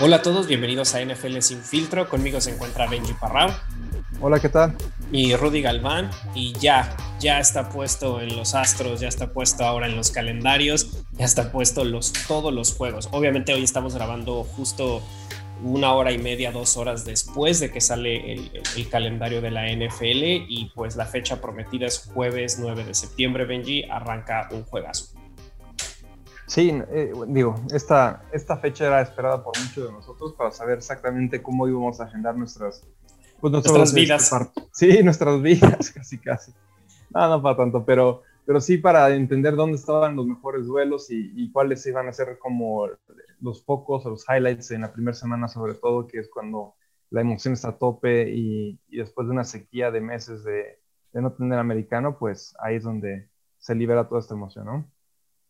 Hola a todos, bienvenidos a NFL Sin Filtro. Conmigo se encuentra Benji Parrao. Hola, ¿qué tal? Y Rudy Galván. Y ya, ya está puesto en los astros, ya está puesto ahora en los calendarios, ya está puesto los, todos los juegos. Obviamente hoy estamos grabando justo una hora y media, dos horas después de que sale el, el, calendario de la NFL y pues la fecha prometida es jueves 9 de septiembre, Benji, arranca un juegazo. Sí, eh, digo, esta, esta fecha era esperada por muchos de nosotros para saber exactamente cómo íbamos a agendar nuestras, pues, nuestras vidas. Sí, nuestras vidas, casi, casi. No, no para tanto, pero, pero sí para entender dónde estaban los mejores duelos y, y cuáles iban a ser como los focos o los highlights en la primera semana, sobre todo, que es cuando la emoción está a tope y, y después de una sequía de meses de, de no tener americano, pues ahí es donde se libera toda esta emoción, ¿no?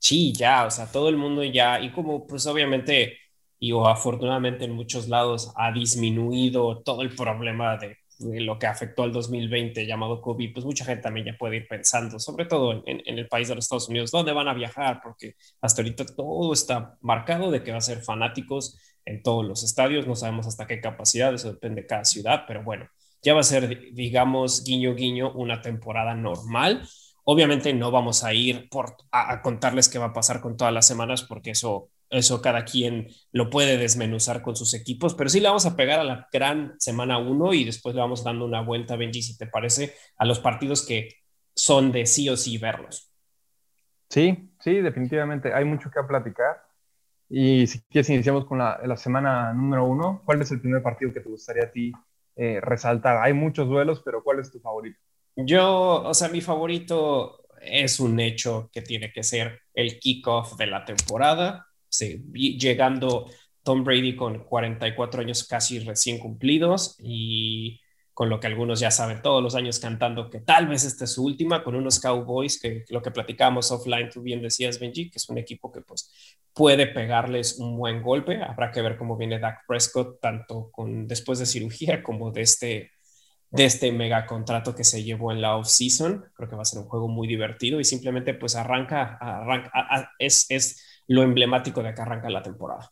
Sí, ya, o sea, todo el mundo ya, y como pues obviamente, y o afortunadamente en muchos lados ha disminuido todo el problema de, lo que afectó al 2020 llamado COVID, pues mucha gente también ya puede ir pensando, sobre todo en, el país de los Estados Unidos, dónde van a viajar, porque hasta ahorita todo está marcado de que va a ser fanáticos en todos los estadios, no sabemos hasta qué capacidad, eso depende de cada ciudad, pero bueno, ya va a ser, digamos, guiño, guiño, una temporada normal Obviamente no vamos a ir por, a, contarles qué va a pasar con todas las semanas porque eso, eso cada quien lo puede desmenuzar con sus equipos, pero sí le vamos a pegar a la gran semana 1 y después le vamos dando una vuelta, Benji, si te parece, a los partidos que son de sí o sí verlos. Sí, sí, definitivamente. Hay mucho que platicar. Y si quieres, iniciamos con la, la semana número uno. ¿Cuál es el primer partido que te gustaría a ti eh, resaltar? Hay muchos duelos, pero ¿cuál es tu favorito? Yo, o sea, mi favorito es un hecho que tiene que ser el kickoff de la temporada, sí, llegando Tom Brady con 44 años casi recién cumplidos y con lo que algunos ya saben todos los años cantando que tal vez esta es su última, con unos Cowboys que lo que platicamos offline, tú bien decías, Benji, que es un equipo que pues puede pegarles un buen golpe. Habrá que ver cómo viene Dak Prescott, tanto con, después de cirugía como de este de este mega contrato que se llevó en la off-season. Creo que va a ser un juego muy divertido y simplemente pues arranca, arranca es, es lo emblemático de que arranca la temporada.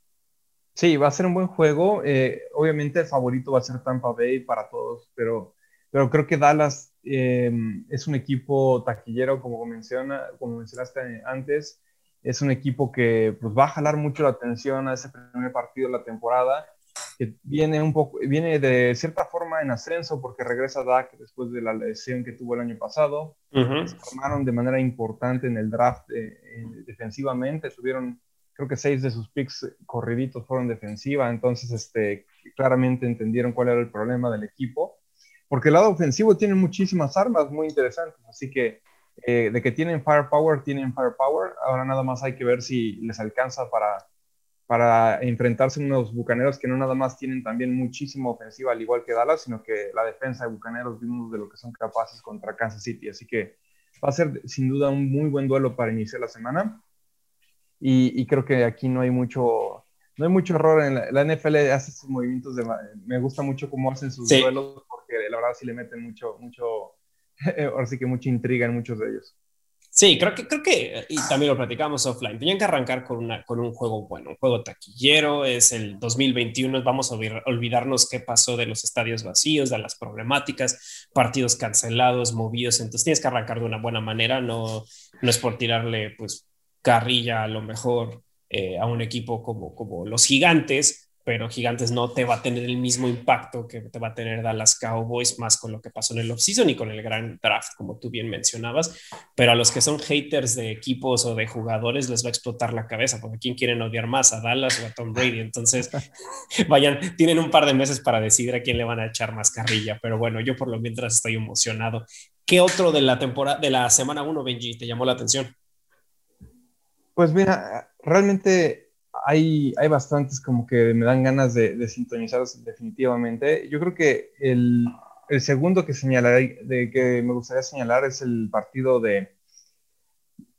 Sí, va a ser un buen juego. Eh, obviamente el favorito va a ser Tampa Bay para todos, pero, pero creo que Dallas eh, es un equipo taquillero, como, menciona, como mencionaste antes. Es un equipo que pues, va a jalar mucho la atención a ese primer partido de la temporada que viene un poco, viene de cierta forma en ascenso porque regresa Dak después de la lesión que tuvo el año pasado. Se formaron de manera importante en el draft eh, defensivamente, tuvieron creo que seis de sus picks corriditos fueron defensiva, entonces este, claramente entendieron cuál era el problema del equipo, porque el lado ofensivo tiene muchísimas armas muy interesantes, así que eh, de que tienen firepower, tienen firepower, ahora nada más hay que ver si les alcanza para para enfrentarse a unos bucaneros que no nada más tienen también muchísima ofensiva, al igual que Dallas, sino que la defensa de bucaneros vimos de lo que son capaces contra Kansas City. Así que va a ser sin duda un muy buen duelo para iniciar la semana. Y, creo que aquí no hay mucho, no hay mucho error en la, NFL, hace sus movimientos de, me gusta mucho cómo hacen sus duelos, porque la verdad sí le meten mucho, mucho, ahora sí que mucha intriga en muchos de ellos. Sí, creo que, creo que, y también lo platicamos offline, tenían que arrancar con, una, con un juego bueno, un juego taquillero, es el 2021, vamos a olvidarnos qué pasó de los estadios vacíos, de las problemáticas, partidos cancelados, movidos, entonces tienes que arrancar de una buena manera, no, no es por tirarle pues carrilla a lo mejor eh, a un equipo como, como los gigantes, pero Gigantes no te va a tener el mismo impacto que te va a tener Dallas Cowboys, más con lo que pasó en el offseason y con el gran draft, como tú bien mencionabas. Pero a los que son haters de equipos o de jugadores les va a explotar la cabeza, porque ¿quién quieren odiar más? ¿A Dallas o a Tom Brady? Entonces, vayan, tienen un par de meses para decidir a quién le van a echar más carrilla. Pero bueno, yo por lo mientras estoy emocionado. ¿Qué otro de la temporada, de la semana 1, Benji, te llamó la atención? Pues mira, realmente hay, hay bastantes como que me dan ganas de, de sintonizar definitivamente. Yo creo que el, el segundo que señalaré, de que me gustaría señalar es el partido de...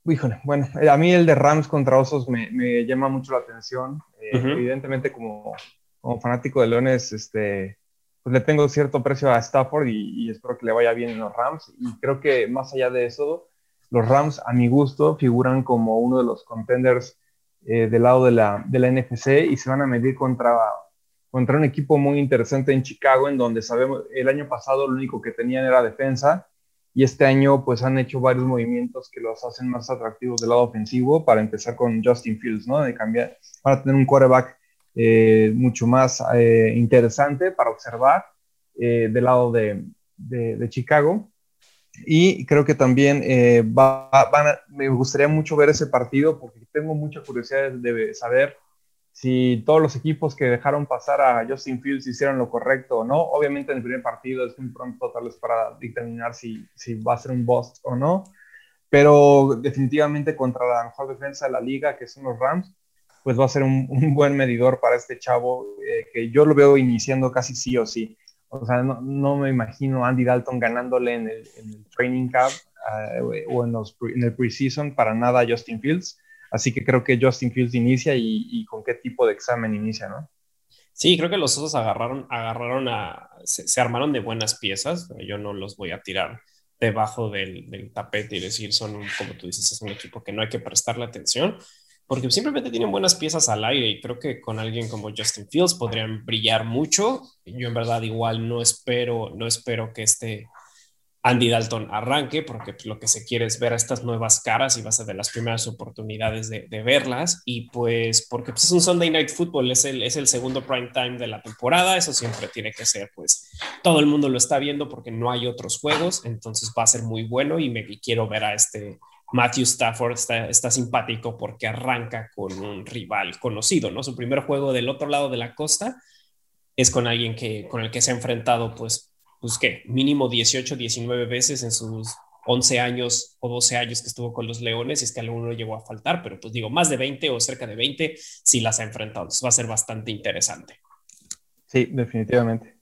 Híjole, bueno, a mí el de Rams contra Osos me, me llama mucho la atención. Eh, evidentemente, como, como fanático de Leones, este, pues le tengo cierto precio a Stafford y, y, espero que le vaya bien en los Rams. Y creo que más allá de eso, los Rams, a mi gusto, figuran como uno de los contenders eh, del lado de la, de la NFC y se van a medir contra contra un equipo muy interesante en Chicago, en donde sabemos, el año pasado lo único que tenían era defensa, y este año pues han hecho varios movimientos que los hacen más atractivos del lado ofensivo, para empezar con Justin Fields, ¿no? De cambiar, para tener un quarterback eh, mucho más eh, interesante para observar del lado de, de, Chicago. Y creo que también va, me gustaría mucho ver ese partido porque tengo mucha curiosidad de saber si todos los equipos que dejaron pasar a Justin Fields hicieron lo correcto o no. Obviamente en el primer partido es muy pronto tal vez para determinar si, si va a ser un bust o no, pero definitivamente contra la mejor defensa de la liga, que son los Rams, pues va a ser un, buen medidor para este chavo, eh, que yo lo veo iniciando casi sí o sí. O sea, no, no me imagino Andy Dalton ganándole en el, en el training camp eh, o en, los, en el preseason para nada a Justin Fields Así que creo que Justin Fields inicia y, con qué tipo de examen inicia, ¿no? Sí, creo que los osos agarraron, agarraron a, se, armaron de buenas piezas. Yo no los voy a tirar debajo del, tapete y decir son, como tú dices, es un equipo que no hay que prestarle atención, porque simplemente tienen buenas piezas al aire y creo que con alguien como Justin Fields podrían brillar mucho. Yo en verdad igual no espero, no espero que este Andy Dalton arranque, porque lo que se quiere es ver a estas nuevas caras y va a ser de las primeras oportunidades de, verlas. Y pues, porque pues, es un Sunday Night Football, es el, es el segundo prime time de la temporada, eso siempre tiene que ser, pues todo el mundo lo está viendo porque no hay otros juegos, entonces va a ser muy bueno y me quiero ver a este Matthew Stafford, está, está simpático porque arranca con un rival conocido, ¿no? Su primer juego del otro lado de la costa es con alguien que, con el que se ha enfrentado, pues pues que mínimo 18, 19 veces en sus 11 años o 12 años que estuvo con los Leones, y es que alguno llegó a faltar, pero pues digo, más de 20 o cerca de 20 si las ha enfrentado. Entonces va a ser bastante interesante. Sí, definitivamente.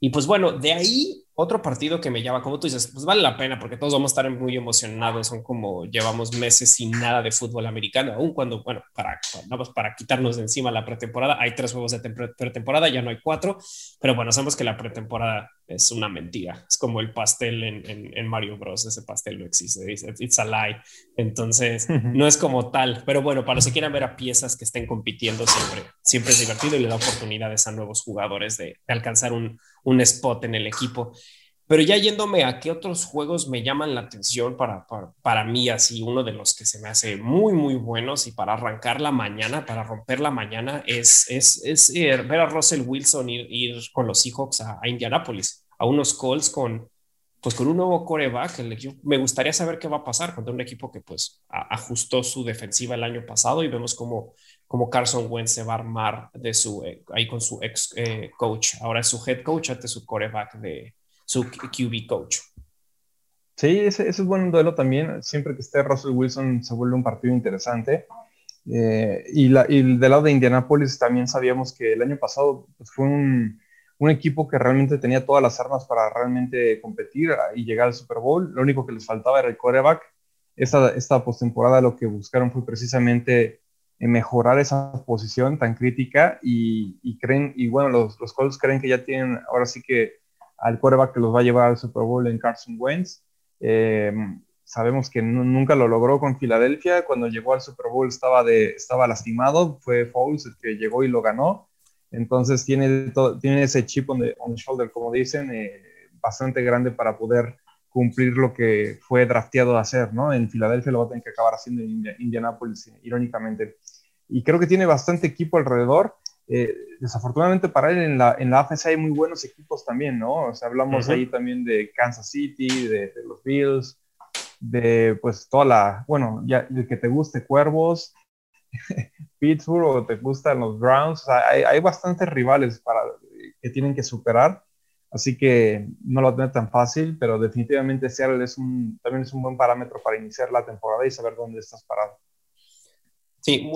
Y pues bueno, de ahí otro partido que me llama, como tú dices, pues vale la pena porque todos vamos a estar muy emocionados. Son como llevamos meses sin nada de fútbol americano, aún cuando, bueno, para, vamos para quitarnos de encima la pretemporada. Hay tres juegos de pretemporada, ya no hay cuatro, pero bueno, sabemos que la pretemporada es una mentira. Es como el pastel en, en, Mario Bros. Ese pastel no existe, it's a lie. Entonces, no es como tal, pero bueno, para los que quieran ver a piezas que estén compitiendo, siempre, siempre es divertido y le da oportunidades a nuevos jugadores de, de alcanzar un, un spot en el equipo. Pero ya yéndome a qué otros juegos me llaman la atención para, para, mí, así uno de los que se me hace muy, muy buenos y para arrancar la mañana, para romper la mañana, es, es, es eh, ver a Russell Wilson ir, ir con los Seahawks a, a, Indianapolis, a unos Colts con, pues con un nuevo coreback. me gustaría saber qué va a pasar contra un equipo que pues ajustó su defensiva el año pasado y vemos cómo, cómo Carson Wentz se va a armar de su, eh, ahí con su ex eh, coach. Ahora es su head coach ante su coreback de su QB coach. Sí, ese, es buen duelo también. Siempre que esté Russell Wilson se vuelve un partido interesante. Eh, y, del lado de Indianapolis también sabíamos que el año pasado pues, fue un, equipo que realmente tenía todas las armas para realmente competir y llegar al Super Bowl. Lo único que les faltaba era el coreback. Esta, esta postemporada lo que buscaron fue precisamente mejorar esa posición tan crítica y, creen, y bueno, los, los Colts creen que ya tienen ahora sí que al quarterback que los va a llevar al Super Bowl en Carson Wentz. Eh, sabemos que nunca lo logró con Filadelfia. Cuando llegó al Super Bowl estaba, de, estaba lastimado. Fue Foles el que llegó y lo ganó. Entonces tiene, tiene ese chip on the, shoulder, como dicen, eh, bastante grande para poder cumplir lo que fue drafteado a hacer, ¿no? En Filadelfia lo va a tener que acabar haciendo en Indianapolis, irónicamente. Y creo que tiene bastante equipo alrededor. Eh, desafortunadamente para él en la, en la AFC hay muy buenos equipos también, ¿no? O sea, hablamos ahí también de Kansas City, de, los Bills, de pues toda la, bueno, ya de que te guste Cuervos, Pittsburgh o te gustan los Browns, o sea, hay, hay, bastantes rivales para, que tienen que superar, así que no lo tiene tan fácil, pero definitivamente Seattle es un, también es un buen parámetro para iniciar la temporada y saber dónde estás parado. Sí,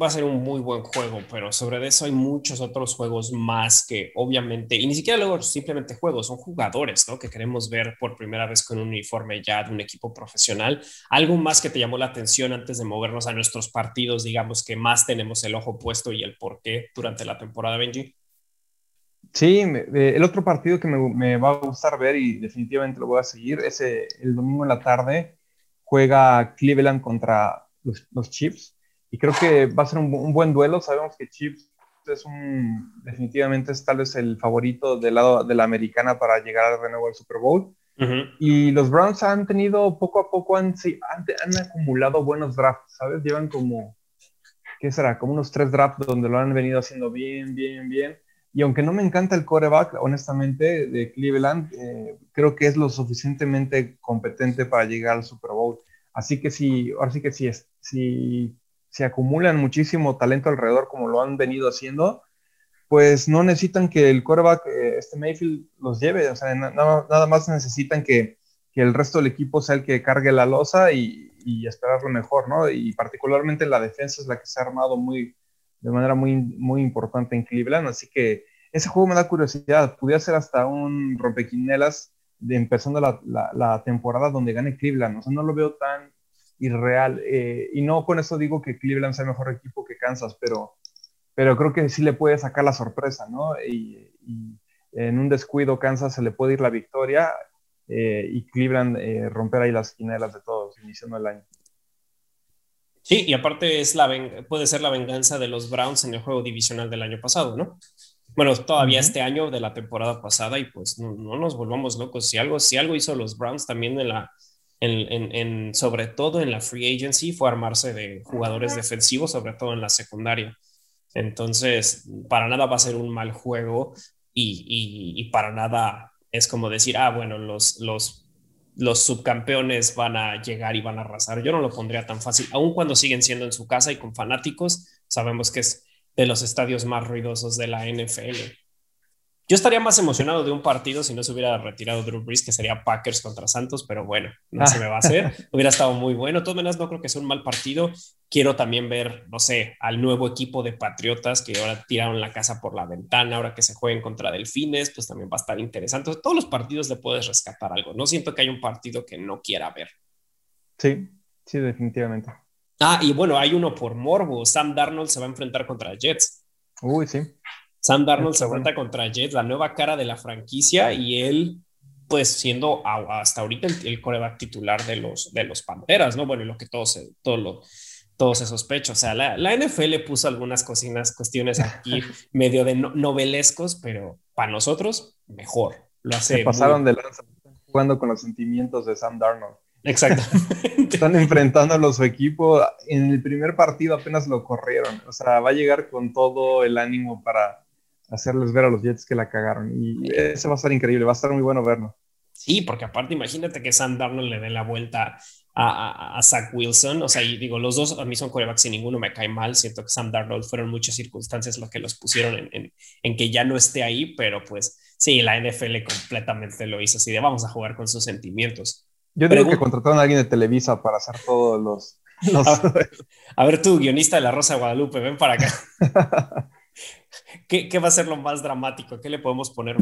va a ser un muy buen juego, pero sobre eso hay muchos otros juegos más que obviamente, y ni siquiera luego simplemente juegos, son jugadores, ¿no? Que queremos ver por primera vez con un uniforme ya de un equipo profesional. ¿Algo más que te llamó la atención antes de movernos a nuestros partidos, digamos, que más tenemos el ojo puesto y el por qué durante la temporada, Benji? Sí, eh, el otro partido que me, va a gustar ver y definitivamente lo voy a seguir es eh, el domingo en la tarde. Juega Cleveland contra los, los Chiefs y creo que va a ser un, buen duelo. Sabemos que Chiefs es un, definitivamente es tal vez el favorito del lado de la americana para llegar de nuevo al Super Bowl. Y los Browns han tenido poco a poco, han, han, han, acumulado buenos drafts, ¿sabes? Llevan como, ¿qué será? Como unos tres drafts donde lo han venido haciendo bien, bien, bien. Y aunque no me encanta el coreback, honestamente, de Cleveland, eh, creo que es lo suficientemente competente para llegar al Super Bowl. Así que si, ahora sí que si, si, si acumulan muchísimo talento alrededor como lo han venido haciendo, pues no necesitan que el quarterback, eh, este Mayfield, los lleve. O sea, nada más necesitan que, que, el resto del equipo sea el que cargue la losa y, y, esperar lo mejor, ¿no? Y particularmente la defensa es la que se ha armado muy, de manera muy, muy importante en Cleveland. Así que ese juego me da curiosidad. Pudiera ser hasta un rompequinelas de empezando la, la, temporada donde gane Cleveland. O sea, no lo veo tan irreal. Eh, y no con eso digo que Cleveland sea mejor equipo que Kansas, pero pero creo que sí le puede sacar la sorpresa, ¿no? Y, en un descuido Kansas se le puede ir la victoria eh, y Cleveland eh, romper ahí las quinelas de todos, iniciando el año. Sí, y aparte es la puede ser la venganza de los Browns en el juego divisional del año pasado, ¿no? Bueno, todavía este año de la temporada pasada y pues no, nos volvamos locos. Si algo, si algo hizo los Browns también en la, en, en, sobre todo en la free agency, fue armarse de jugadores defensivos, sobre todo en la secundaria. Entonces, para nada va a ser un mal juego y, para nada es como decir, ah, bueno, los, los, los subcampeones van a llegar y van a arrasar. Yo no lo pondría tan fácil, aun cuando siguen siendo en su casa y con fanáticos, sabemos que es de los estadios más ruidosos de la NFL. Yo estaría más emocionado de un partido si no se hubiera retirado Drew Brees, que sería Packers contra Santos, pero bueno, no se me va a hacer. hubiera estado muy bueno. De todas maneras, no creo que sea un mal partido. Quiero también ver, no sé, al nuevo equipo de Patriotas que ahora tiraron la casa por la ventana, ahora que se jueguen contra Delfines, pues también va a estar interesante. Todos los partidos le puedes rescatar algo. No siento que haya un partido que no quiera ver. Sí, sí, definitivamente. Ah, y bueno, hay uno por Morbo. Sam Darnold se va a enfrentar contra Jets. Uy, sí. Sam Darnold se enfrenta contra Jets, la nueva cara de la franquicia, y él, pues siendo hasta ahorita el, coreback titular de los, de los Panteras, ¿no? Bueno, y lo que todo se, todo lo, todo se sospecha. O sea, la, la NFL puso algunas cocinas, cuestiones aquí medio de novelescos, pero para nosotros, mejor. Lo hace. Se pasaron de lanza jugando con los sentimientos de Sam Darnold. Exactamente. Están enfrentándolo a su equipo. En el primer partido apenas lo corrieron. O sea, va a llegar con todo el ánimo para hacerles ver a los Jets que la cagaron. Y eso va a estar increíble, va a estar muy bueno verlo. Sí, porque aparte imagínate que Sam Darnold le dé la vuelta a, a, Zach Wilson. O sea, y digo, los dos a mí son corebacks y ninguno me cae mal. Siento que Sam Darnold fueron muchas circunstancias lo que los pusieron en, en, que ya no esté ahí, pero pues sí, la NFL completamente lo hizo así de vamos a jugar con sus sentimientos. Yo digo que contrataron a alguien de Televisa para hacer todos los... A, ver, tú, guionista de La Rosa de Guadalupe, ven para acá. ¿Qué, va a ser lo más dramático? ¿Qué le podemos poner?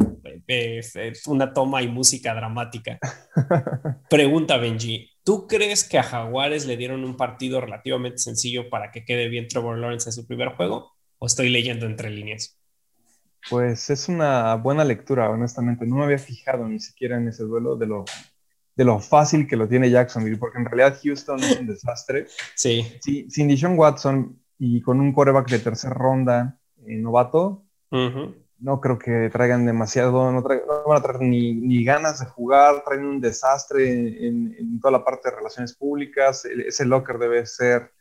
Eh, eh, una toma y música dramática. Pregunta Benji, ¿tú crees que a Jaguares le dieron un partido relativamente sencillo para que quede bien Trevor Lawrence en su primer juego? ¿O estoy leyendo entre líneas? Pues es una buena lectura, honestamente. No me había fijado ni siquiera en ese duelo de lo, de lo fácil que lo tiene Jacksonville, porque en realidad Houston es un desastre. Sí. sí sin Dishon Watson y con un quarterback de tercera ronda, novato, no creo que traigan demasiado, no, van a traer ni, ganas de jugar, traen un desastre en, toda la parte de relaciones públicas, ese locker debe ser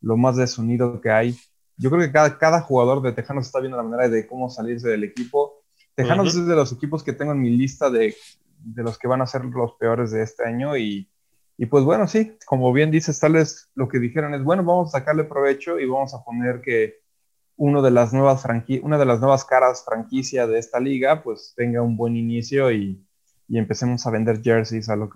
lo más desunido que hay. Yo creo que cada, cada jugador de Tejanos está viendo la manera de cómo salirse del equipo. Tejanos es de los equipos que tengo en mi lista de, de los que van a ser los peores de este año y, y pues bueno, sí, como bien dices, tal vez lo que dijeron es, bueno, vamos a sacarle provecho y vamos a poner que uno de las nuevas una de las nuevas caras franquicia de esta liga, pues tenga un buen inicio y, empecemos a vender jerseys a lo,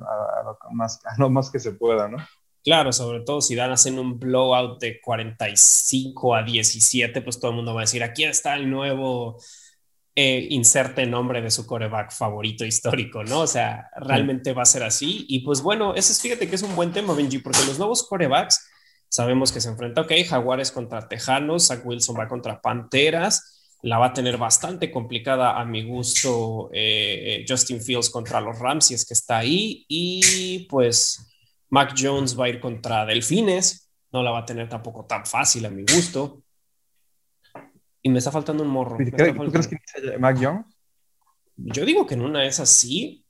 más, a lo más que se pueda, ¿no? Claro, sobre todo si dan hacen un blowout de 45 a 17, pues todo el mundo va a decir, aquí está el nuevo eh, inserte nombre de su coreback favorito histórico, ¿no? O sea, realmente va a ser así. Y pues bueno, ese es, fíjate que es un buen tema, Benji, porque los nuevos corebacks Sabemos que se enfrenta, ok, Jaguares contra Tejanos, Zach Wilson va contra Panteras, la va a tener bastante complicada a mi gusto eh, Justin Fields contra los Rams, si es que está ahí, y pues Mac Jones va a ir contra Delfines, no la va a tener tampoco tan fácil a mi gusto. Y me está faltando un morro. ¿Tú crees que Mac Jones? Yo digo que en una de esas sí.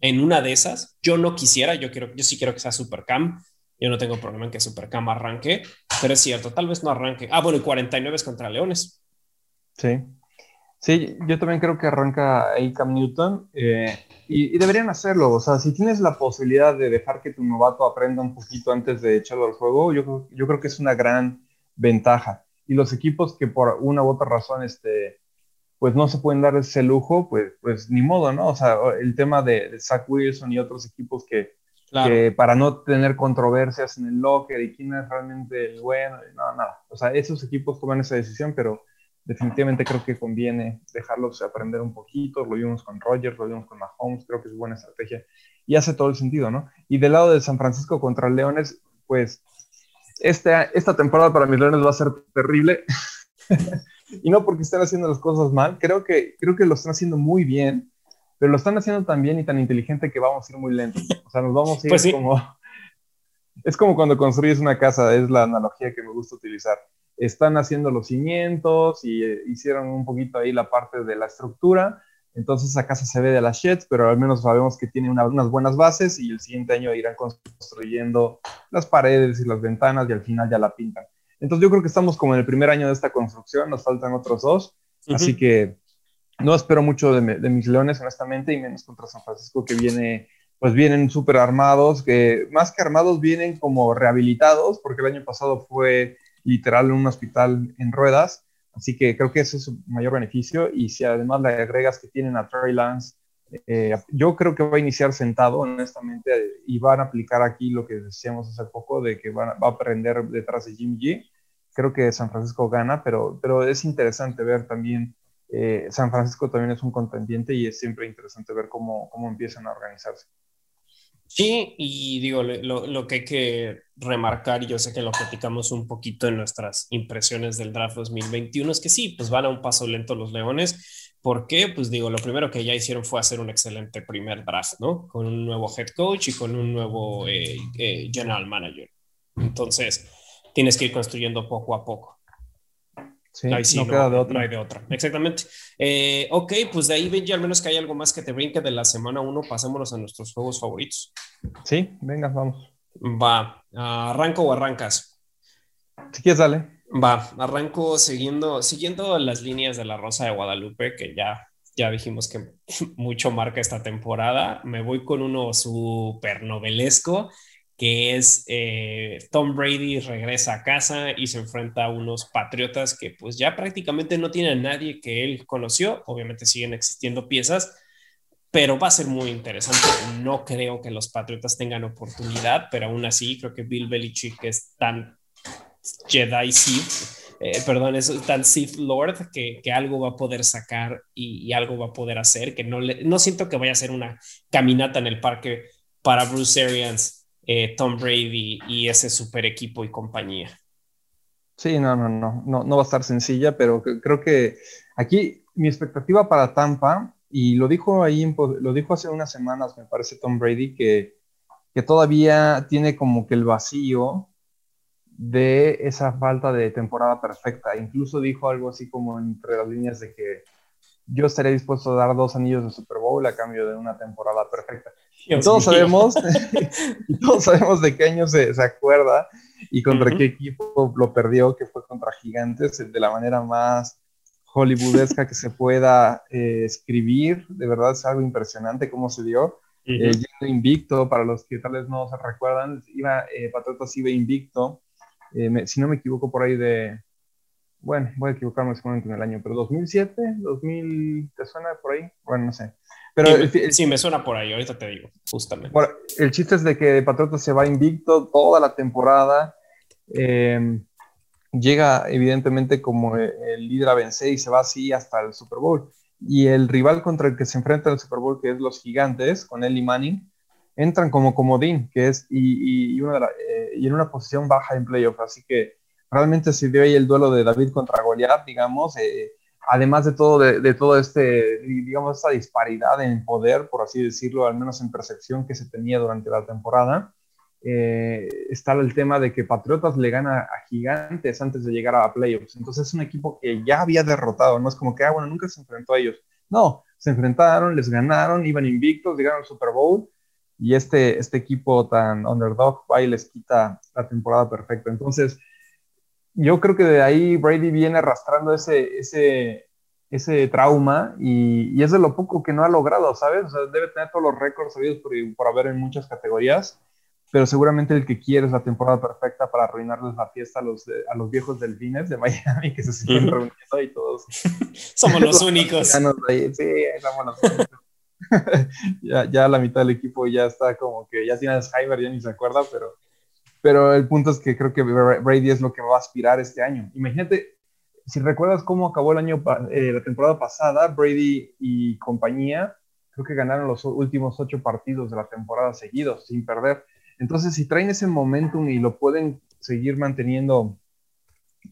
En una de esas, yo no quisiera, yo quiero, yo sí quiero que sea Supercam. Yo no tengo problema en que Supercam arranque, pero es cierto, tal vez no arranque. Ah, bueno, y 49 es contra Leones. Sí. Sí, yo también creo que arranca ahí Cam Newton eh, y, deberían hacerlo. O sea, si tienes la posibilidad de dejar que tu novato aprenda un poquito antes de echarlo al juego, yo, yo creo que es una gran ventaja. Y los equipos que por una u otra razón, este, pues no se pueden dar ese lujo, pues, pues ni modo, ¿no? O sea, el tema de, de Zach Wilson y otros equipos que, que para no tener controversias en el locker y quién es realmente el bueno, no, nada. O sea, esos equipos toman esa decisión, pero definitivamente creo que conviene dejarlos aprender un poquito. Lo vimos con Rogers, lo vimos con Mahomes, creo que es buena estrategia y hace todo el sentido, ¿no? Y del lado de San Francisco contra Leones, pues esta, esta temporada para mis Leones va a ser terrible. y no porque estén haciendo las cosas mal, creo que, creo que lo están haciendo muy bien, pero lo están haciendo tan bien y tan inteligente que vamos a ir muy lento. O sea, nos vamos a ir pues como... Es como cuando construyes una casa, es la analogía que me gusta utilizar están haciendo los cimientos y eh, hicieron un poquito ahí la parte de la estructura. Entonces esa casa se ve de las sheds, pero al menos sabemos que tiene unas buenas bases y el siguiente año irán construyendo las paredes y las ventanas y al final ya la pintan. Entonces yo creo que estamos como en el primer año de esta construcción, nos faltan otros dos, así que no espero mucho de, de, mis leones honestamente y menos contra San Francisco que viene, pues vienen súper armados, que más que armados vienen como rehabilitados, porque el año pasado fue literal en un hospital en ruedas. Así que creo que ese es su mayor beneficio. Y si además le agregas que tienen a Trey Lance, eh, yo creo que va a iniciar sentado, honestamente, y van a aplicar aquí lo que decíamos hace poco, de que va a aprender detrás de Jimmy G. Creo que San Francisco gana, pero, pero es interesante ver también, eh, San Francisco también es un contendiente y es siempre interesante ver cómo, cómo empiezan a organizarse. Sí, y digo, lo, que hay que remarcar, y yo sé que lo platicamos un poquito en nuestras impresiones del draft 2021, es que sí, pues van a un paso lento los Leones. ¿Por qué? Pues digo, lo primero que ya hicieron fue hacer un excelente primer draft, ¿no? Con un nuevo head coach y con un nuevo eh, eh, general manager. Entonces, tienes que ir construyendo poco a poco. Sí, no, queda de otra. No hay de otra. Exactamente. Eh, ok, pues de ahí, Benji, al menos que hay algo más que te brinque de la semana uno, pasémonos a nuestros juegos favoritos. Sí, venga, vamos. Va, ¿arranco o arrancas? Si quieres, dale. Va, arranco siguiendo, siguiendo las líneas de la Rosa de Guadalupe, que ya, ya dijimos que mucho marca esta temporada. Me voy con uno súper novelesco que es eh, Tom Brady regresa a casa y se enfrenta a unos Patriotas que pues ya prácticamente no tienen a nadie que él conoció, obviamente siguen existiendo piezas, pero va a ser muy interesante. No creo que los Patriotas tengan oportunidad, pero aún así creo que Bill Belichick es tan Jedi Sith, eh, perdón, es tan Sith Lord que, que, algo va a poder sacar y, y, algo va a poder hacer, que no, le, no siento que vaya a ser una caminata en el parque para Bruce Arians eh, Tom Brady y ese super equipo y compañía. Sí, no, no, no, no, va a estar sencilla, pero creo que aquí mi expectativa para Tampa, y lo dijo ahí, lo dijo hace unas semanas, me parece Tom Brady, que, que todavía tiene como que el vacío de esa falta de temporada perfecta. Incluso dijo algo así como entre las líneas de que yo estaría dispuesto a dar dos anillos de Super Bowl a cambio de una temporada perfecta. Y todos sabemos, y todos sabemos de qué año se, se acuerda y contra qué equipo lo perdió, que fue contra Gigantes, de la manera más hollywoodesca que se pueda eh, escribir. De verdad es algo impresionante cómo se dio. Uh invicto, para los que tal vez no se recuerdan, iba, eh, Patriotas iba invicto, eh, si no me equivoco por ahí de, bueno, voy a equivocarme en el año, pero 2007, 2000, ¿te suena por ahí? Bueno, no sé. Pero sí, me suena por ahí, ahorita te digo, justamente. el chiste es de que Patriotas se va invicto toda la temporada. Em, llega evidentemente como el líder a vencer y se va así hasta el Super Bowl. Y el rival contra el que se enfrenta en el Super Bowl, que es los Gigantes, con Eli Manning, entran como comodín, que es y, y, eh, y en una posición baja en playoff. Así que realmente se dio ahí el duelo de David contra Goliath, digamos. Eh, además de todo, de, todo este, digamos, esta disparidad en poder, por así decirlo, al menos en percepción que se tenía durante la temporada. eh, está el tema de que Patriotas le gana a Gigantes antes de llegar a playoffs. Entonces es un equipo que ya había derrotado, no es como que, ah, bueno, nunca se enfrentó a ellos. No, se enfrentaron, les ganaron, iban invictos, llegaron al Super Bowl y este, este equipo tan underdog va y les quita la temporada perfecta. Entonces, yo creo que de ahí Brady viene arrastrando ese, ese, ese trauma y, y, es de lo poco que no ha logrado, ¿sabes? O sea, debe tener todos los récords sabidos por, por haber en muchas categorías pero seguramente el que quiere es la temporada perfecta para arruinarles la fiesta a los, a los viejos delfines de Miami que se siguen reuniendo y todos. somos los, únicos. Sí, somos los únicos. ya, ya la mitad del equipo ya está como que ya tiene Alzheimer, ya ni se acuerda, pero, pero el punto es que creo que Brady es lo que va a aspirar este año. Imagínate, si recuerdas cómo acabó el año, eh, la temporada pasada, Brady y compañía, creo que ganaron los últimos ocho partidos de la temporada seguidos, sin perder entonces, si traen ese momentum y lo pueden seguir manteniendo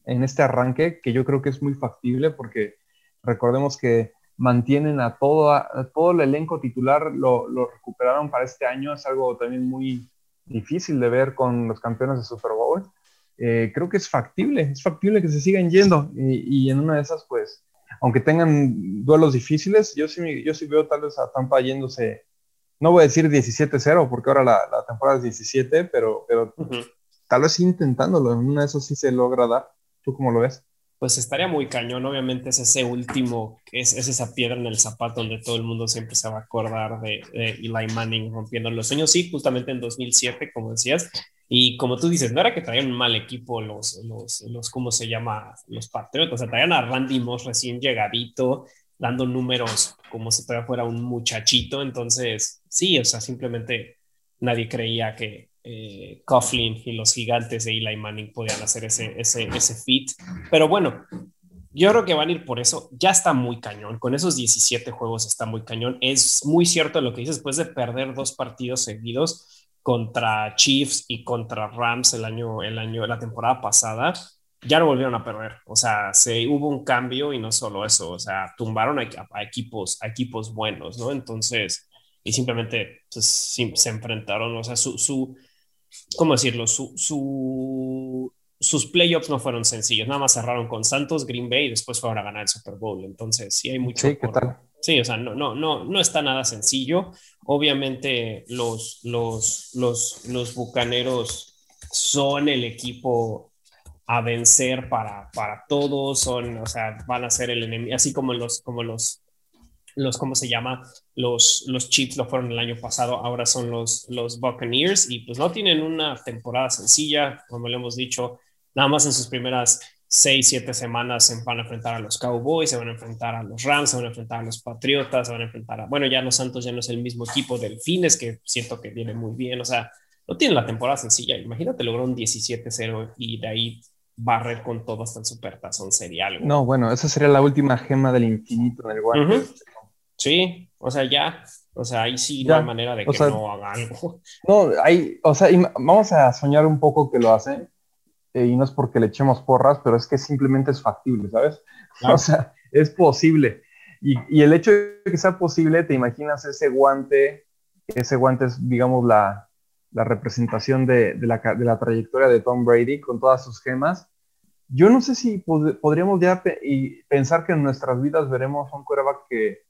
en este arranque, que yo creo que es muy factible porque recordemos que mantienen a todo, todo el elenco titular, lo, recuperaron para este año, es algo también muy difícil de ver con los campeones de Super Bowl. Eh, creo que es factible, es factible que se sigan yendo y, y, en una de esas, pues, aunque tengan duelos difíciles, yo sí, yo sí veo tal vez a Tampa yéndose no voy a decir 17-0 porque ahora la, temporada es 17, pero, pero tal vez intentándolo, en una de esas sí se logra dar. ¿Tú cómo lo ves? Pues estaría muy cañón, obviamente es ese último, es, es esa piedra en el zapato donde todo el mundo siempre se va a acordar de, Eli Manning rompiendo los sueños, sí, justamente en 2007, como decías, y como tú dices, no era que traían un mal equipo los, los, los ¿cómo se llama? Los Patriotas, o sea, traían a Randy Moss recién llegadito, dando números como si todavía fuera un muchachito. Entonces, sí, o sea, simplemente nadie creía que eh, Coughlin y los gigantes de Eli Manning podían hacer ese, ese, ese fit. Pero bueno, yo creo que van a ir por eso. Ya está muy cañón. Con esos 17 juegos está muy cañón. Es muy cierto lo que dices, después de perder dos partidos seguidos contra Chiefs y contra Rams el año, el año, la temporada pasada, ya no volvieron a perder. O sea, se hubo un cambio y no solo eso, o sea, tumbaron a, equipos, a equipos buenos, ¿no? Entonces, y simplemente pues, se enfrentaron, o sea, su, su ¿cómo decirlo? Su, su, sus playoffs no fueron sencillos, nada más cerraron con Santos, Green Bay y después fueron a ganar el Super Bowl. Entonces, sí hay mucho. Sí, ¿qué tal? Sí, o sea, no, no, no, no está nada sencillo. Obviamente, los, los, los, los bucaneros son el equipo a vencer para, para todos, son, o sea, van a ser el enemigo, así como los, como los, los, ¿cómo se llama? Los, los Chiefs lo fueron el año pasado, ahora son los, los Buccaneers y pues no tienen una temporada sencilla, como le hemos dicho, nada más en sus primeras seis, siete semanas se van a enfrentar a los Cowboys, se van a enfrentar a los Rams, se van a enfrentar a los Patriotas, se van a enfrentar a, bueno, ya los Santos ya no es el mismo equipo Delfines, que siento que viene muy bien, o sea, no tienen la temporada sencilla, imagínate logró un 17-0 y de ahí barrer con todo hasta el supertazón sería algo. No, bueno, esa sería la última gema del infinito en el guante. Sí, o sea, ya, o sea, ahí sí no hay manera de que no haga algo. No, hay, o sea, vamos a soñar un poco que lo hacen, eh, y no es porque le echemos porras, pero es que simplemente es factible, ¿sabes? O sea, es posible. Y, y, el hecho de que sea posible, te imaginas ese guante, ese guante es, digamos, la, la representación de, de, la, de, la, trayectoria de Tom Brady con todas sus gemas. Yo no sé si podríamos ya y pensar que en nuestras vidas veremos a un quarterback que,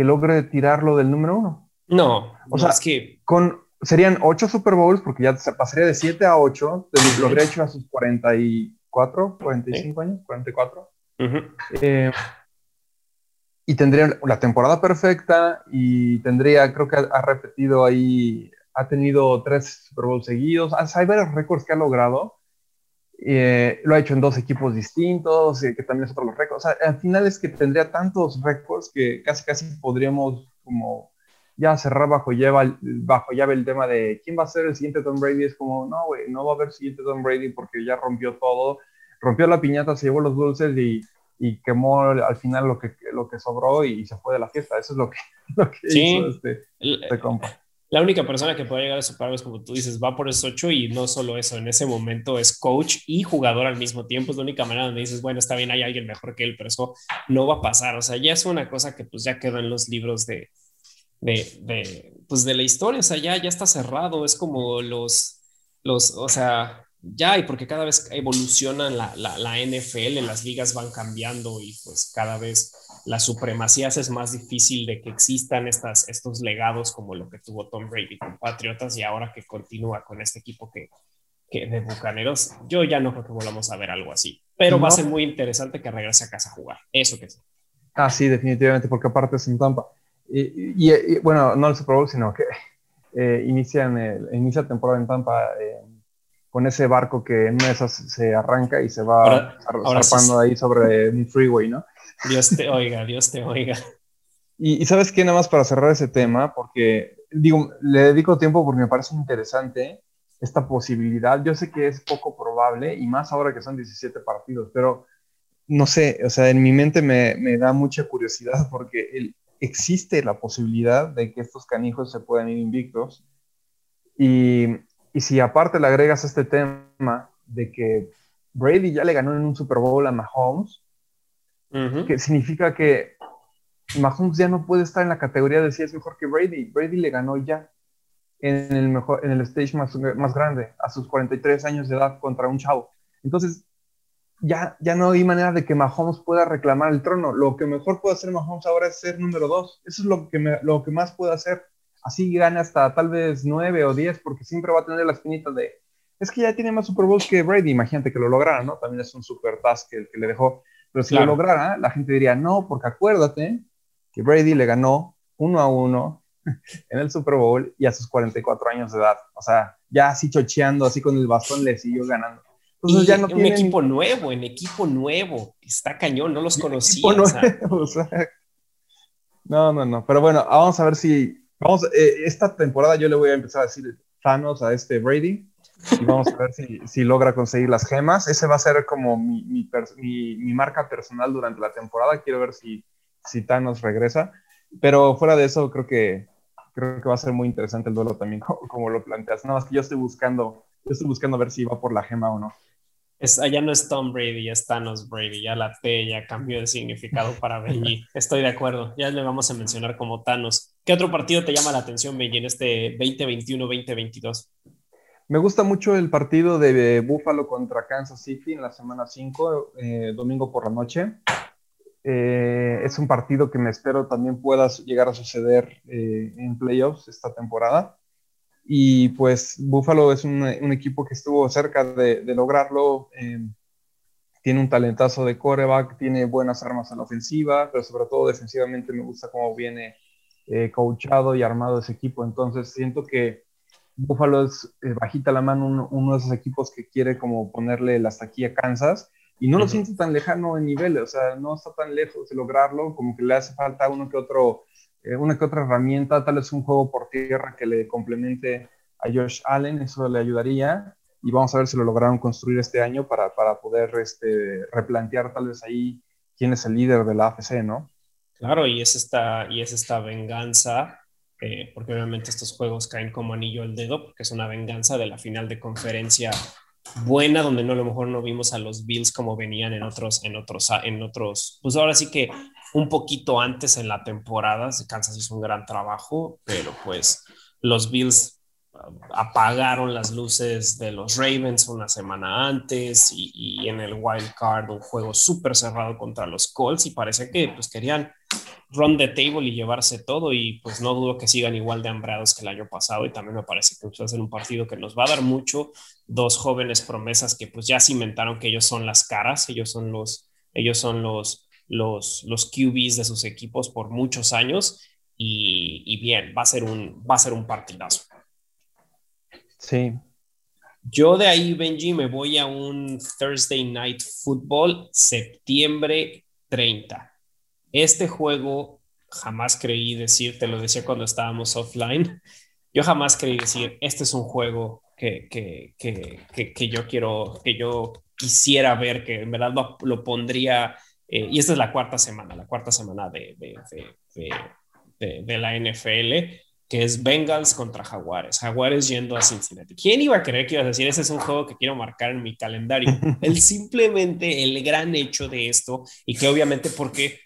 que logre tirarlo del número uno. No, o sea, es que con, serían ocho Super Bowls, porque ya se pasaría de 7 a 8, lo habría hecho a sus 44, 45 años, 44. Eh, y tendría la temporada perfecta y tendría, creo que ha repetido ahí ha tenido tres Super Bowls seguidos, hay varios récords que ha logrado. Eh, lo ha hecho en dos equipos distintos, eh, que también es otro los récords. O sea, al final es que tendría tantos récords que casi casi podríamos como ya cerrar bajo llave, bajo llave el tema de quién va a ser el siguiente Tom Brady. Es como, no, güey, no va a haber siguiente Tom Brady porque ya rompió todo. Rompió la piñata, se llevó los dulces y, y quemó al final lo que, lo que sobró y, se fue de la fiesta. Eso es lo que, lo que hizo este, este compa la única persona que puede llegar a Super es como tú dices, va por esos ocho y no solo eso, en ese momento es coach y jugador al mismo tiempo. Es la única manera donde dices, bueno, está bien, hay alguien mejor que él, pero eso no va a pasar. O sea, ya es una cosa que pues ya quedó en los libros de, de, de pues de la historia. O sea, ya, ya está cerrado. Es como los, los, o sea, ya, y porque cada vez evolucionan la, la, la, NFL, las ligas van cambiando y pues cada vez la supremacía es más difícil de que existan estas, estos legados como lo que tuvo Tom Brady con Patriotas y ahora que continúa con este equipo que, que de Bucaneros, yo ya no creo que volvamos a ver algo así, pero va a ser muy interesante que regrese a casa a jugar, eso que sí. Ah, sí, definitivamente, porque aparte es en Tampa. Y, y, bueno, no el Super Bowl, sino que eh, inician el, inicia temporada en Tampa. Eh, con ese barco que en una de esas se arranca y se va zarpando ahí sobre un freeway, ¿no? Dios te oiga, Dios te oiga. Y, sabes qué, nada más para cerrar ese tema, porque digo, le dedico tiempo porque me parece interesante esta posibilidad. Yo sé que es poco probable y más ahora que son 17 partidos, pero no sé, o sea, en mi mente me, me da mucha curiosidad porque el, existe la posibilidad de que estos canijos se puedan ir invictos. Y y si aparte le agregas este tema de que Brady ya le ganó en un Super Bowl a Mahomes, que significa que Mahomes ya no puede estar en la categoría de si es mejor que Brady. Brady le ganó ya en el, mejor, en el stage más, más grande, a sus 43 años de edad contra un chavo. Entonces, ya, ya no hay manera de que Mahomes pueda reclamar el trono. Lo que mejor puede hacer Mahomes ahora es ser número dos. Eso es lo que, lo que más puede hacer así gane hasta tal vez nueve o diez, porque siempre va a tener la espinita de, es que ya tiene más Super Bowls que Brady, imagínate que lo lograra, ¿no? También es un super task el que le dejó, pero si lo lograra, la gente diría, no, porque acuérdate que Brady le ganó uno a uno en el Super Bowl y a sus 44 años de edad, o sea, ya así chocheando, así con el bastón le siguió ganando. Entonces ya no un equipo nuevo, en equipo nuevo, está cañón, no los conocía. no, no, no, pero bueno, vamos a ver si Vamos, eh, esta temporada yo le voy a empezar a decir Thanos a este Brady y vamos a ver si, si logra conseguir las gemas. Ese va a ser como mi, mi, mi, marca personal durante la temporada. Quiero ver si, si Thanos regresa. Pero fuera de eso, creo que, creo que va a ser muy interesante el duelo también, como, como lo planteas. Nada más que yo estoy buscando, yo estoy buscando ver si va por la gema o no. Es, allá no es Tom Brady, ya es Thanos Brady, ya la T ya cambió de significado para Benji. Estoy de acuerdo, ya le vamos a mencionar como Thanos. ¿Qué otro partido te llama la atención, Benji, en este 2021-2022? Me gusta mucho el partido de Buffalo contra Kansas City en la semana 5, eh, domingo por la noche. Eh, es un partido que me espero también pueda llegar a suceder eh, en playoffs esta temporada. Y pues Buffalo es un, equipo que estuvo cerca de, lograrlo. Eh, tiene un talentazo de coreback, tiene buenas armas en la ofensiva, pero sobre todo defensivamente me gusta cómo viene eh, coachado y armado ese equipo. Entonces siento que Buffalo es eh, bajita la mano uno, de esos equipos que quiere como ponerle la aquí a Kansas y no lo siento tan lejano en niveles, o sea, no está tan lejos de lograrlo, como que le hace falta uno que otro eh, una que otra herramienta, tal vez un juego por tierra que le complemente a Josh Allen, eso le ayudaría. Y vamos a ver si lo lograron construir este año para, para poder este, replantear tal vez ahí quién es el líder de la AFC, ¿no? Claro, y es esta, y es esta venganza, eh, porque obviamente estos juegos caen como anillo al dedo, porque es una venganza de la final de conferencia buena, donde no a lo mejor no vimos a los Bills como venían en otros, en otros, en otros, pues ahora sí que un poquito antes en la temporada, Kansas hizo un gran trabajo, pero pues los Bills apagaron las luces de los Ravens una semana antes y, en el wild card un juego súper cerrado contra los Colts y parece que pues querían run the table y llevarse todo y pues no dudo que sigan igual de hambrados que el año pasado y también me parece que va a ser un partido que nos va a dar mucho, dos jóvenes promesas que pues ya cimentaron que ellos son las caras, ellos son los, ellos son los, los, los QBs de sus equipos por muchos años y, bien, va a, ser un, va a ser un partidazo. Sí. Yo de ahí, Benji, me voy a un Thursday Night Football, septiembre 30. Este juego jamás creí decir, te lo decía cuando estábamos offline, yo jamás creí decir, este es un juego que, que, que, que yo quiero, que yo quisiera ver, que en verdad lo, lo pondría eh, y esta es la cuarta semana, la cuarta semana de, de, la NFL, que es Bengals contra Jaguares. Jaguares yendo a Cincinnati. ¿Quién iba a creer que ibas a decir, ese es un juego que quiero marcar en mi calendario? el simplemente, el gran hecho de esto, y que obviamente porque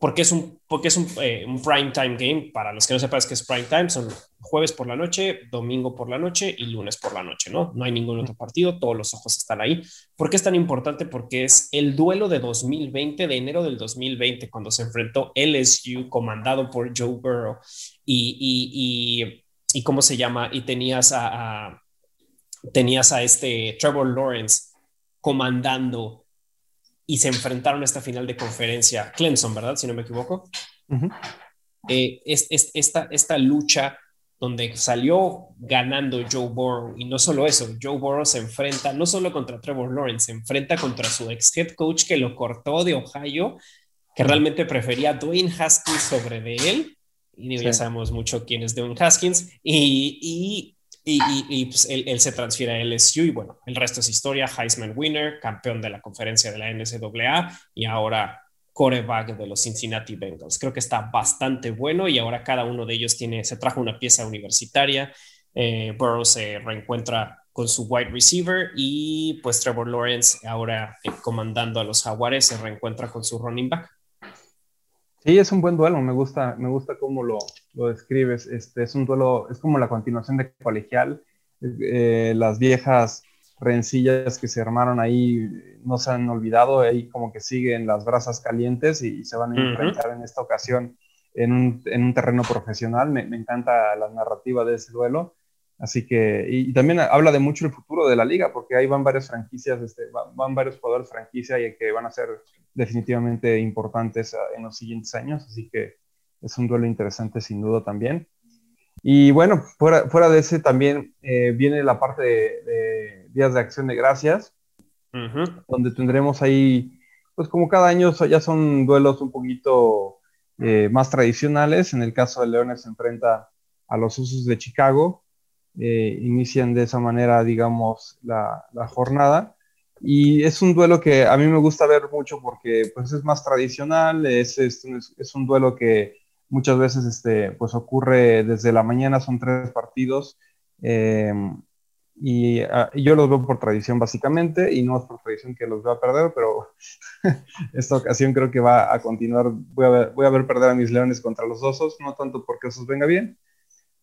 porque es un, porque es un, eh, un prime time game. Para los que no sepan qué es prime time, son jueves por la noche, domingo por la noche y lunes por la noche, ¿no? No hay ningún otro partido, todos los ojos están ahí. ¿Por qué es tan importante? Porque es el duelo de 2020, de enero del 2020, cuando se enfrentó LSU, comandado por Joe Burrow, y, y, y, y ¿cómo se llama? Y tenías a, a, tenías a este Trevor Lawrence comandando y se enfrentaron a esta final de conferencia. Clemson, ¿verdad? Si no me equivoco. Uh -huh. eh, es, es, esta, esta lucha donde salió ganando Joe Burrow y no solo eso, Joe Burrow se enfrenta no solo contra Trevor Lawrence, se enfrenta contra su ex head coach que lo cortó de Ohio, que realmente prefería Dwayne Haskins sobre de él, y digo, sí. ya sabemos mucho quién es Dwayne Haskins, y, y y, y, pues él, él, se transfiere a LSU y bueno, el resto es historia, Heisman winner, campeón de la conferencia de la NCAA y ahora coreback de los Cincinnati Bengals. Creo que está bastante bueno y ahora cada uno de ellos tiene, se trajo una pieza universitaria, eh, Burrow se reencuentra con su wide receiver y pues Trevor Lawrence ahora eh, comandando a los Jaguares se reencuentra con su running back. Sí, es un buen duelo, me gusta, me gusta cómo lo, lo describes. Este, es un duelo, es como la continuación de colegial. Eh, las viejas rencillas que se armaron ahí no se han olvidado, ahí como que siguen las brasas calientes y, y se van a enfrentar uh -huh. en esta ocasión en un, en un terreno profesional. Me, me, encanta la narrativa de ese duelo. Así que, y, y, también habla de mucho el futuro de la liga, porque ahí van varias franquicias, este, van, varios jugadores franquicia y que van a ser definitivamente importantes ah, en los siguientes años, así que es un duelo interesante sin duda también. Y bueno, fuera, fuera de ese también eh, viene la parte de, de, Días de Acción de Gracias, uh -huh. donde tendremos ahí, pues como cada año ya son duelos un poquito eh, más tradicionales. En el caso de Leones se enfrenta a los Usos de Chicago, eh, inician de esa manera, digamos, la, la jornada. Y es un duelo que a mí me gusta ver mucho porque pues, es más tradicional, es, es, es un duelo que muchas veces este, pues, ocurre desde la mañana, son tres partidos. Eh, y, uh, yo los veo por tradición básicamente, y no es por tradición que los vea a perder, pero esta ocasión creo que va a continuar. Voy a, ver, voy a ver perder a mis leones contra los osos, no tanto porque esos venga bien,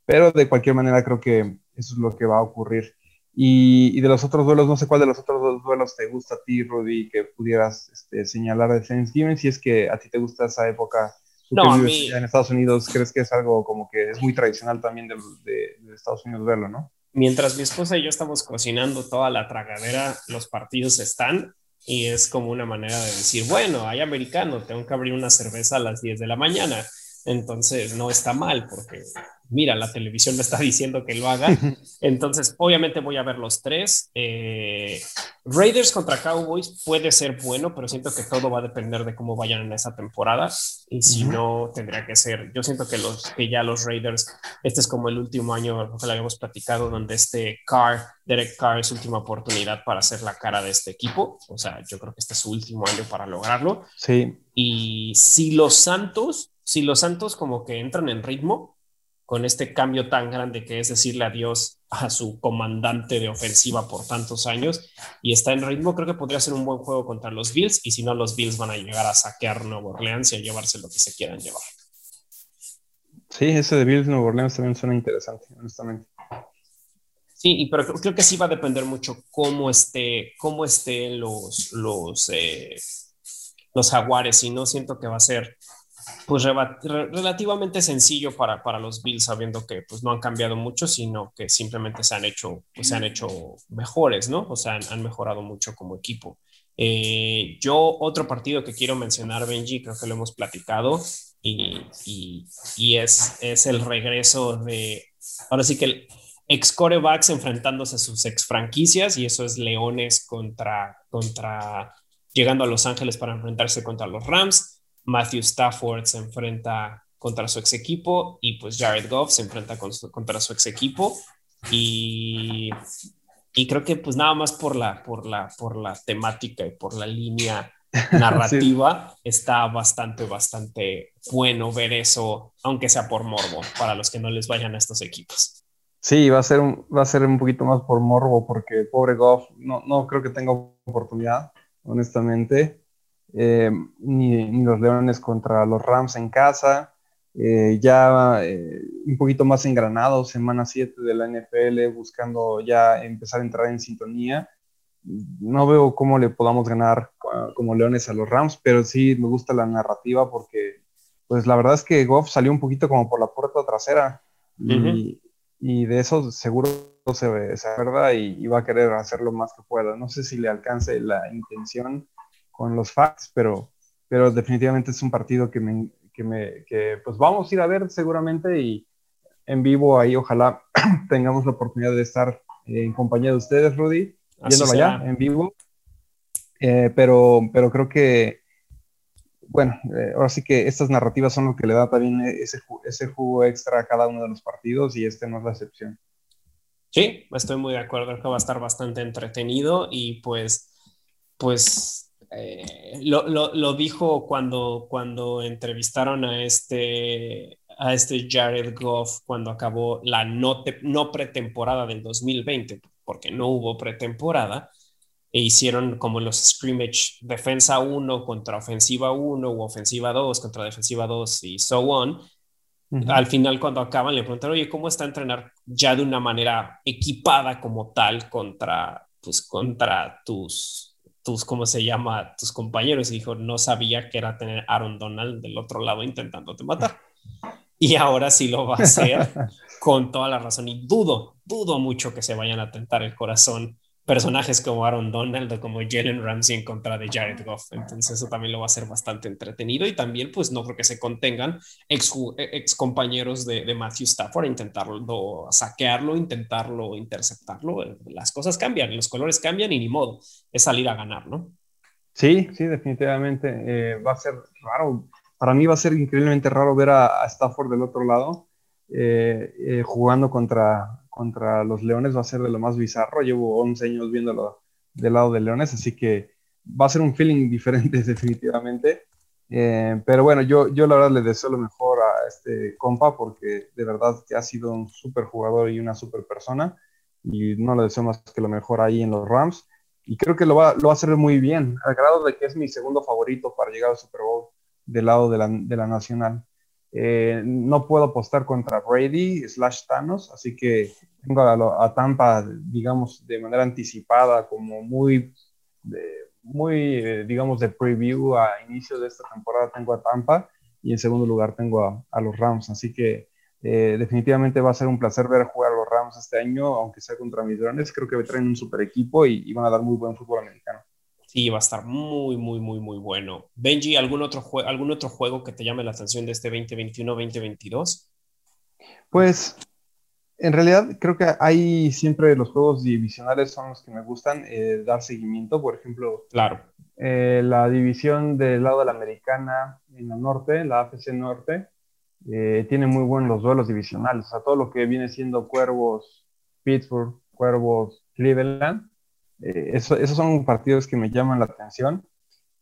pero de cualquier manera creo que eso es lo que va a ocurrir. Y, y, de los otros duelos, no sé cuál de los otros dos duelos te gusta a ti, Rudy, que pudieras este, señalar de Thanksgiving, si es que a ti te gusta esa época. No, mí... En Estados Unidos, ¿crees que es algo como que es muy tradicional también de, de, de Estados Unidos verlo, no? Mientras mi esposa y yo estamos cocinando toda la tragadera, los partidos están y es como una manera de decir, bueno, hay americano, tengo que abrir una cerveza a las 10 de la mañana. Entonces no está mal porque mira, la televisión me está diciendo que lo haga. Entonces, obviamente voy a ver los tres. Eh, Raiders contra Cowboys puede ser bueno, pero siento que todo va a depender de cómo vayan en esa temporada. Y si uh -huh. no, tendría que ser. Yo siento que, los, que ya los Raiders, este es como el último año que lo habíamos platicado, donde este Carr, Derek Carr, es última oportunidad para hacer la cara de este equipo. O sea, yo creo que este es su último año para lograrlo. Sí. Y si los Santos, si los Santos como que entran en ritmo, con este cambio tan grande que es decirle adiós a su comandante de ofensiva por tantos años y está en ritmo, creo que podría ser un buen juego contra los Bills y si no los Bills van a llegar a saquear Nueva Orleans y a llevarse lo que se quieran llevar. Sí, ese de Bills Nueva Orleans también suena interesante, honestamente. Sí, pero creo, creo que sí va a depender mucho cómo esté, cómo estén los, los, eh, los jaguares y no siento que va a ser pues relativamente sencillo para, para los Bills, sabiendo que pues no han cambiado mucho, sino que simplemente se han hecho, pues, se han hecho mejores, ¿no? O sea, han, mejorado mucho como equipo. Eh, yo otro partido que quiero mencionar, Benji, creo que lo hemos platicado, y, y, y es, es el regreso de, ahora sí que el ex corebacks enfrentándose a sus ex franquicias, y eso es Leones contra, contra, llegando a Los Ángeles para enfrentarse contra los Rams Matthew Stafford se enfrenta contra su ex equipo y pues Jared Goff se enfrenta con su, contra su ex equipo y, y, creo que pues nada más por la, por, la, por la temática y por la línea narrativa sí. está bastante, bastante bueno ver eso, aunque sea por morbo, para los que no les vayan a estos equipos. Sí, va a ser un, va a ser un poquito más por morbo porque pobre Goff no, no creo que tenga oportunidad, honestamente. Eh, ni, los Leones contra los Rams en casa. Eh, ya eh, un poquito más engranado, semana 7 de la NFL, buscando ya empezar a entrar en sintonía. No veo cómo le podamos ganar como Leones a los Rams, pero sí me gusta la narrativa porque, pues la verdad es que Goff salió un poquito como por la puerta trasera y, y de eso seguro se, se acuerda y, va a querer hacer lo más que pueda. No sé si le alcance la intención con los facts, pero, pero definitivamente es un partido que, me, que, me, que pues vamos a ir a ver seguramente y en vivo ahí ojalá tengamos la oportunidad de estar en compañía de ustedes, Rudy, yéndolo allá en vivo. Eh, pero, pero creo que, bueno, eh, ahora sí que estas narrativas son lo que le da también ese, ese jugo extra a cada uno de los partidos y este no es la excepción. Sí, estoy muy de acuerdo, que va a estar bastante entretenido y pues, pues eh, lo, lo, lo, dijo cuando, cuando entrevistaron a este, a este Jared Goff cuando acabó la no, no pretemporada del 2020, porque no hubo pretemporada, e hicieron como los scrimmage defensa 1 contra ofensiva 1 o ofensiva 2 contra defensiva 2 y so on. Al final, cuando acaban, le preguntaron, oye, ¿cómo está entrenar ya de una manera equipada como tal contra, pues, contra tus, tus, ¿cómo se llama? Tus compañeros. Y dijo, no sabía que era tener Aaron Donald del otro lado intentándote matar. Y ahora sí lo va a hacer con toda la razón. Y dudo, dudo mucho que se vayan a tentar el corazón personajes como Aaron Donald o como Jalen Ramsey en contra de Jared Goff. Entonces eso también lo va a hacer bastante entretenido y también pues no creo que se contengan ex, ex compañeros de, Matthew Stafford intentarlo saquearlo, intentarlo interceptarlo. Las cosas cambian, los colores cambian y ni modo, es salir a ganar, ¿no? Sí, sí, definitivamente. Eh, va a ser raro. Para mí va a ser increíblemente raro ver a, Stafford del otro lado eh, eh, jugando contra, contra los Leones va a ser de lo más bizarro. Llevo 11 años viéndolo del lado de Leones, así que va a ser un feeling diferente definitivamente. Eh, pero bueno, yo, yo la verdad le deseo lo mejor a este compa porque de verdad que ha sido un súper jugador y una súper persona y no le deseo más que lo mejor ahí en los Rams y creo que lo va, lo va a hacer muy bien, al grado de que es mi segundo favorito para llegar al Super Bowl del lado de la, de la Nacional. Eh, no puedo apostar contra Brady slash Thanos, así que tengo a, Tampa, digamos, de manera anticipada, como muy, muy eh, digamos, de preview a inicio de esta temporada tengo a Tampa y en segundo lugar tengo a, los Rams, así que eh, definitivamente va a ser un placer ver jugar a los Rams este año, aunque sea contra mis drones, creo que traen un super equipo y, y van a dar muy buen fútbol americano. Sí, va a estar muy, muy, muy, muy bueno. Benji, ¿algún otro, ¿algún otro juego que te llame la atención de este 2021-2022? Pues en realidad creo que hay siempre los juegos divisionales son los que me gustan eh, dar seguimiento. Por ejemplo, claro. Eh, la división del lado de la americana en el norte, la AFC Norte, eh, tiene muy buenos los duelos divisionales. O sea, todo lo que viene siendo Cuervos, Pittsburgh, Cuervos, Cleveland eh, esos son partidos que me llaman la atención.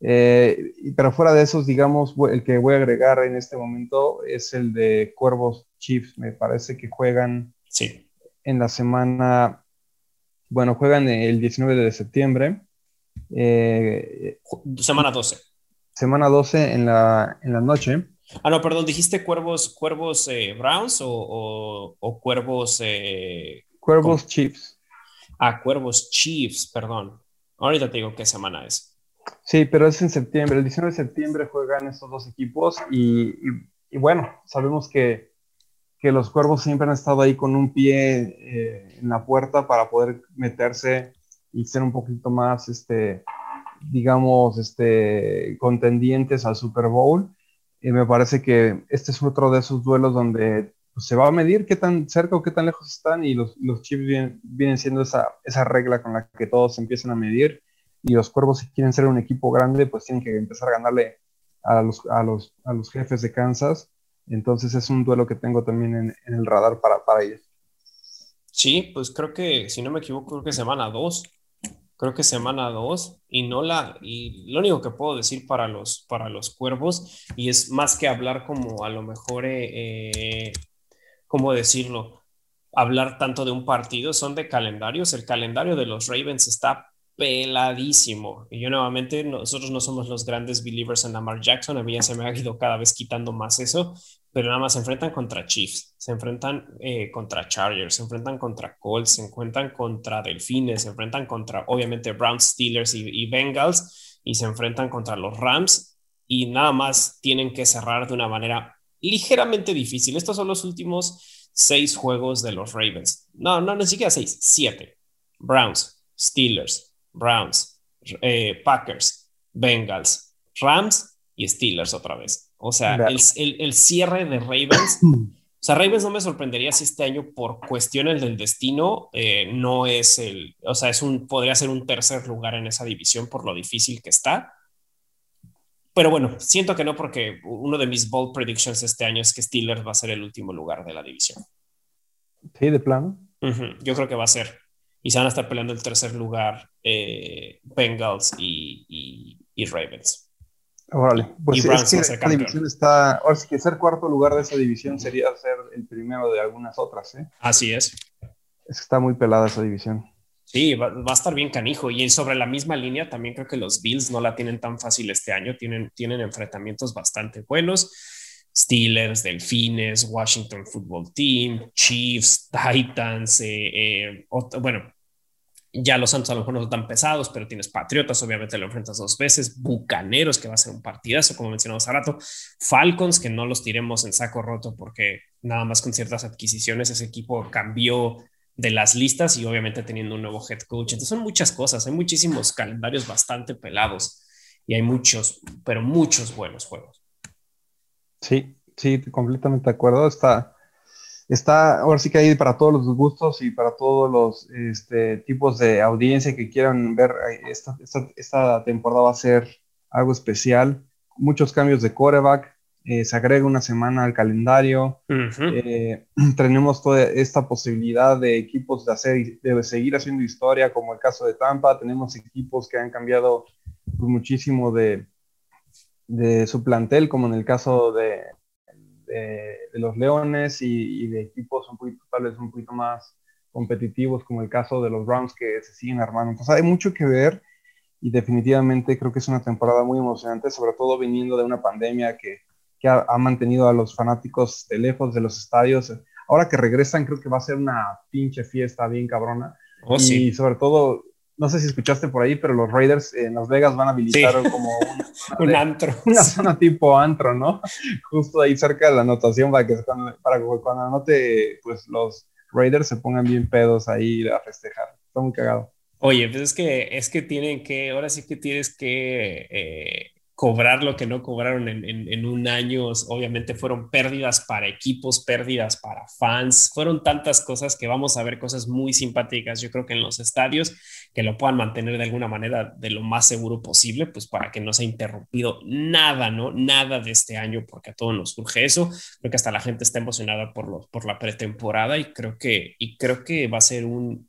Eh, pero fuera de esos, digamos, el que voy a agregar en este momento es el de Cuervos Chiefs. Me parece que juegan sí. en la semana, bueno, juegan el 19 de septiembre. Eh, semana 12. Semana 12 en la, en la noche. Ah, no, perdón, dijiste Cuervos, Cuervos Browns o, Cuervos... Cuervos Chiefs a Cuervos Chiefs, perdón. Ahorita te digo qué semana es. Sí, pero es en septiembre. El 19 de septiembre juegan estos dos equipos y, bueno, sabemos que, que, los Cuervos siempre han estado ahí con un pie eh, en la puerta para poder meterse y ser un poquito más, este, digamos, este, contendientes al Super Bowl. Y me parece que este es otro de esos duelos donde pues, se va a medir qué tan cerca o qué tan lejos están y los, los chips vienen, siendo esa, esa regla con la que todos empiezan a medir y los cuervos si quieren ser un equipo grande pues tienen que empezar a ganarle a los, a los, a los jefes de Kansas. Entonces es un duelo que tengo también en, en el radar para, para ellos. Sí, pues creo que, si no me equivoco, creo que semana 2. Creo que semana 2 y no la y lo único que puedo decir para los para los cuervos y es más que hablar como a lo mejor eh, eh ¿cómo decirlo? Hablar tanto de un partido, son de calendarios. El calendario de los Ravens está peladísimo. Y yo nuevamente, nosotros no somos los grandes believers en Lamar Jackson, a mí ya se me ha ido cada vez quitando más eso, pero nada más se enfrentan contra Chiefs, se enfrentan eh, contra Chargers, se enfrentan contra Colts, se enfrentan contra Delfines, se enfrentan contra, obviamente, Browns, Steelers y, y Bengals, y se enfrentan contra los Rams, y nada más tienen que cerrar de una manera ligeramente difícil. Estos son los últimos seis juegos de los Ravens. No, no, ni siquiera seis, siete. Browns, Steelers, Browns, eh, Packers, Bengals, Rams y Steelers otra vez. O sea, el, cierre de Ravens. O sea, Ravens no me sorprendería si este año, por cuestiones del destino, eh, no es el. O sea, es un, podría ser un tercer lugar en esa división por lo difícil que está. Pero bueno, siento que no, porque uno de mis bold predictions este año es que Steelers va a ser el último lugar de la división. Sí, de plano. Yo creo que va a ser y se van a estar peleando el tercer lugar eh, Bengals y, Ravens. Órale, pues y es que esa división está, ahora sí que ser cuarto lugar de esa división sería ser el primero de algunas otras, ¿eh? Así es. Es que está muy pelada esa división. Sí, va, va, a estar bien canijo. Y sobre la misma línea, también creo que los Bills no la tienen tan fácil este año. Tienen, tienen enfrentamientos bastante buenos. Steelers, Delfines, Washington Football Team, Chiefs, Titans, eh, eh, bueno, ya los Santos a lo mejor no son tan pesados, pero tienes Patriotas, obviamente lo enfrentas dos veces, Bucaneros, que va a ser un partidazo, como mencionamos hace rato, Falcons, que no los tiremos en saco roto porque nada más con ciertas adquisiciones ese equipo cambió de las listas y obviamente teniendo un nuevo head coach. Entonces son muchas cosas, hay muchísimos calendarios bastante pelados y hay muchos, pero muchos buenos juegos. Sí, sí, completamente de acuerdo. Está, está, ahora sí que hay para todos los gustos y para todos los este, tipos de audiencia que quieran ver. Esta, esta, temporada va a ser algo especial. Muchos cambios de coreback. Eh, se agrega una semana al calendario. Eh, tenemos toda esta posibilidad de equipos de, hacer, de seguir haciendo historia, como el caso de Tampa. Tenemos equipos que han cambiado pues, muchísimo de, de su plantel, como en el caso de, de, los Leones y, de equipos un poquito, tal vez un poquito más competitivos, como el caso de los Browns que se siguen armando. Entonces hay mucho que ver y definitivamente creo que es una temporada muy emocionante, sobre todo viniendo de una pandemia que, que ha, mantenido a los fanáticos de lejos de los estadios. Ahora que regresan, creo que va a ser una pinche fiesta bien cabrona. Oh, y sobre todo no sé si escuchaste por ahí, pero los Raiders en Las Vegas van a habilitar como un, antro. Una zona tipo antro, ¿no? Justo ahí cerca de la anotación para que cuando, para cuando anote, pues los Raiders se pongan bien pedos ahí a festejar. Está muy cagado. Oye, pues es que, es que tienen que, ahora sí que tienes que eh, cobrar lo que no cobraron en, un año. Obviamente fueron pérdidas para equipos, pérdidas para fans, fueron tantas cosas que vamos a ver cosas muy simpáticas, yo creo que en los estadios, que lo puedan mantener de alguna manera de lo más seguro posible, pues para que no se haya interrumpido nada, ¿no? Nada de este año, porque a todos nos surge eso. Creo que hasta la gente está emocionada por, por la pretemporada y creo que, y creo que va a ser un,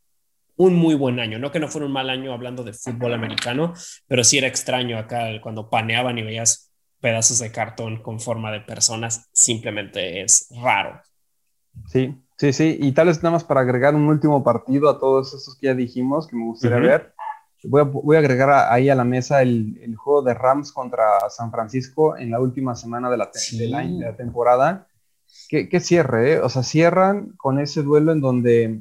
un muy buen año. No que no fuera un mal año hablando de fútbol americano, pero sí era extraño acá cuando paneaban y veías pedazos de cartón con forma de personas, simplemente es raro. Sí, sí, sí. Y tal vez nada más para agregar un último partido a todos estos que ya dijimos que me gustaría ver. Voy a, agregar ahí a la mesa el, juego de Rams contra San Francisco en la última semana de la, la, temporada. ¿Qué, cierre, ¿eh? O sea, cierran con ese duelo en donde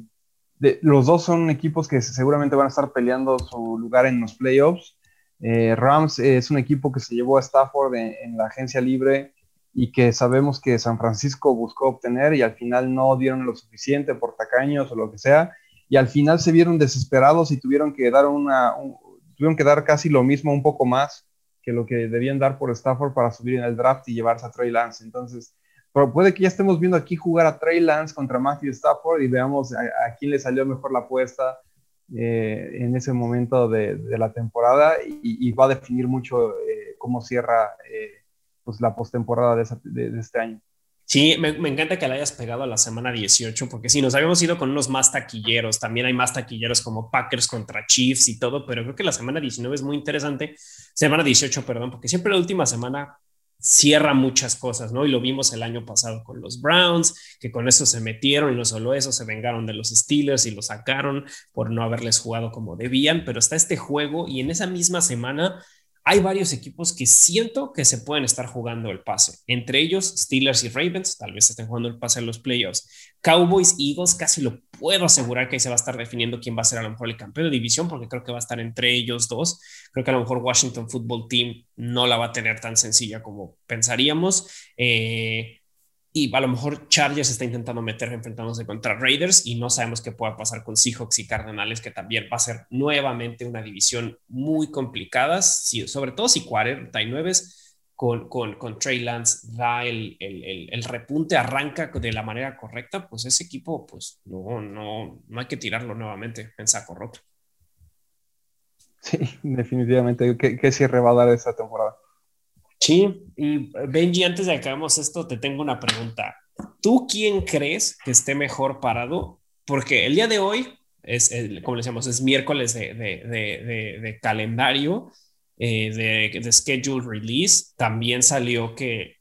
los dos son equipos que seguramente van a estar peleando su lugar en los playoffs. Eh, Rams es un equipo que se llevó a Stafford en, la agencia libre y que sabemos que San Francisco buscó obtener y al final no dieron lo suficiente por tacaños o lo que sea. Y al final se vieron desesperados y tuvieron que dar una, tuvieron que dar casi lo mismo, un poco más que lo que debían dar por Stafford para subir en el draft y llevarse a Trey Lance. Entonces, pero puede que ya estemos viendo aquí jugar a Trey Lance contra Matthew Stafford y veamos a, quién le salió mejor la apuesta eh, en ese momento de, la temporada y, va a definir mucho eh, cómo cierra eh, pues la postemporada de, de, este año. Sí, me, encanta que la hayas pegado a la semana 18, porque sí, nos habíamos ido con unos más taquilleros, también hay más taquilleros como Packers contra Chiefs y todo, pero creo que la semana 19 es muy interesante, semana 18, perdón, porque siempre la última semana cierra muchas cosas, ¿no? Y lo vimos el año pasado con los Browns, que con eso se metieron y no solo eso, se vengaron de los Steelers y lo sacaron por no haberles jugado como debían, pero está este juego y en esa misma semana hay varios equipos que siento que se pueden estar jugando el pase. Entre ellos, Steelers y Ravens, tal vez estén jugando el pase en los playoffs. Cowboys y Eagles, casi lo puedo asegurar que ahí se va a estar definiendo quién va a ser a lo mejor el campeón de división, porque creo que va a estar entre ellos dos. Creo que a lo mejor Washington Football Team no la va a tener tan sencilla como pensaríamos. Eh, y a lo mejor Chargers está intentando meter enfrentándose contra Raiders y no sabemos qué pueda pasar con Seahawks y Cardenales, que también va a ser nuevamente una división muy complicada, sobre todo si 49 con, con, con Trey Lance da el, el, el, repunte, arranca de la manera correcta, pues ese equipo, pues no, no, no hay que tirarlo nuevamente en saco roto. Sí, definitivamente. ¿Qué, qué cierre va a dar esta temporada? Sí, y Benji, antes de que acabemos esto, te tengo una pregunta. ¿Tú quién crees que esté mejor parado? Porque el día de hoy es, como decíamos, es miércoles de, de, de, de calendario, eh, de, schedule release. También salió que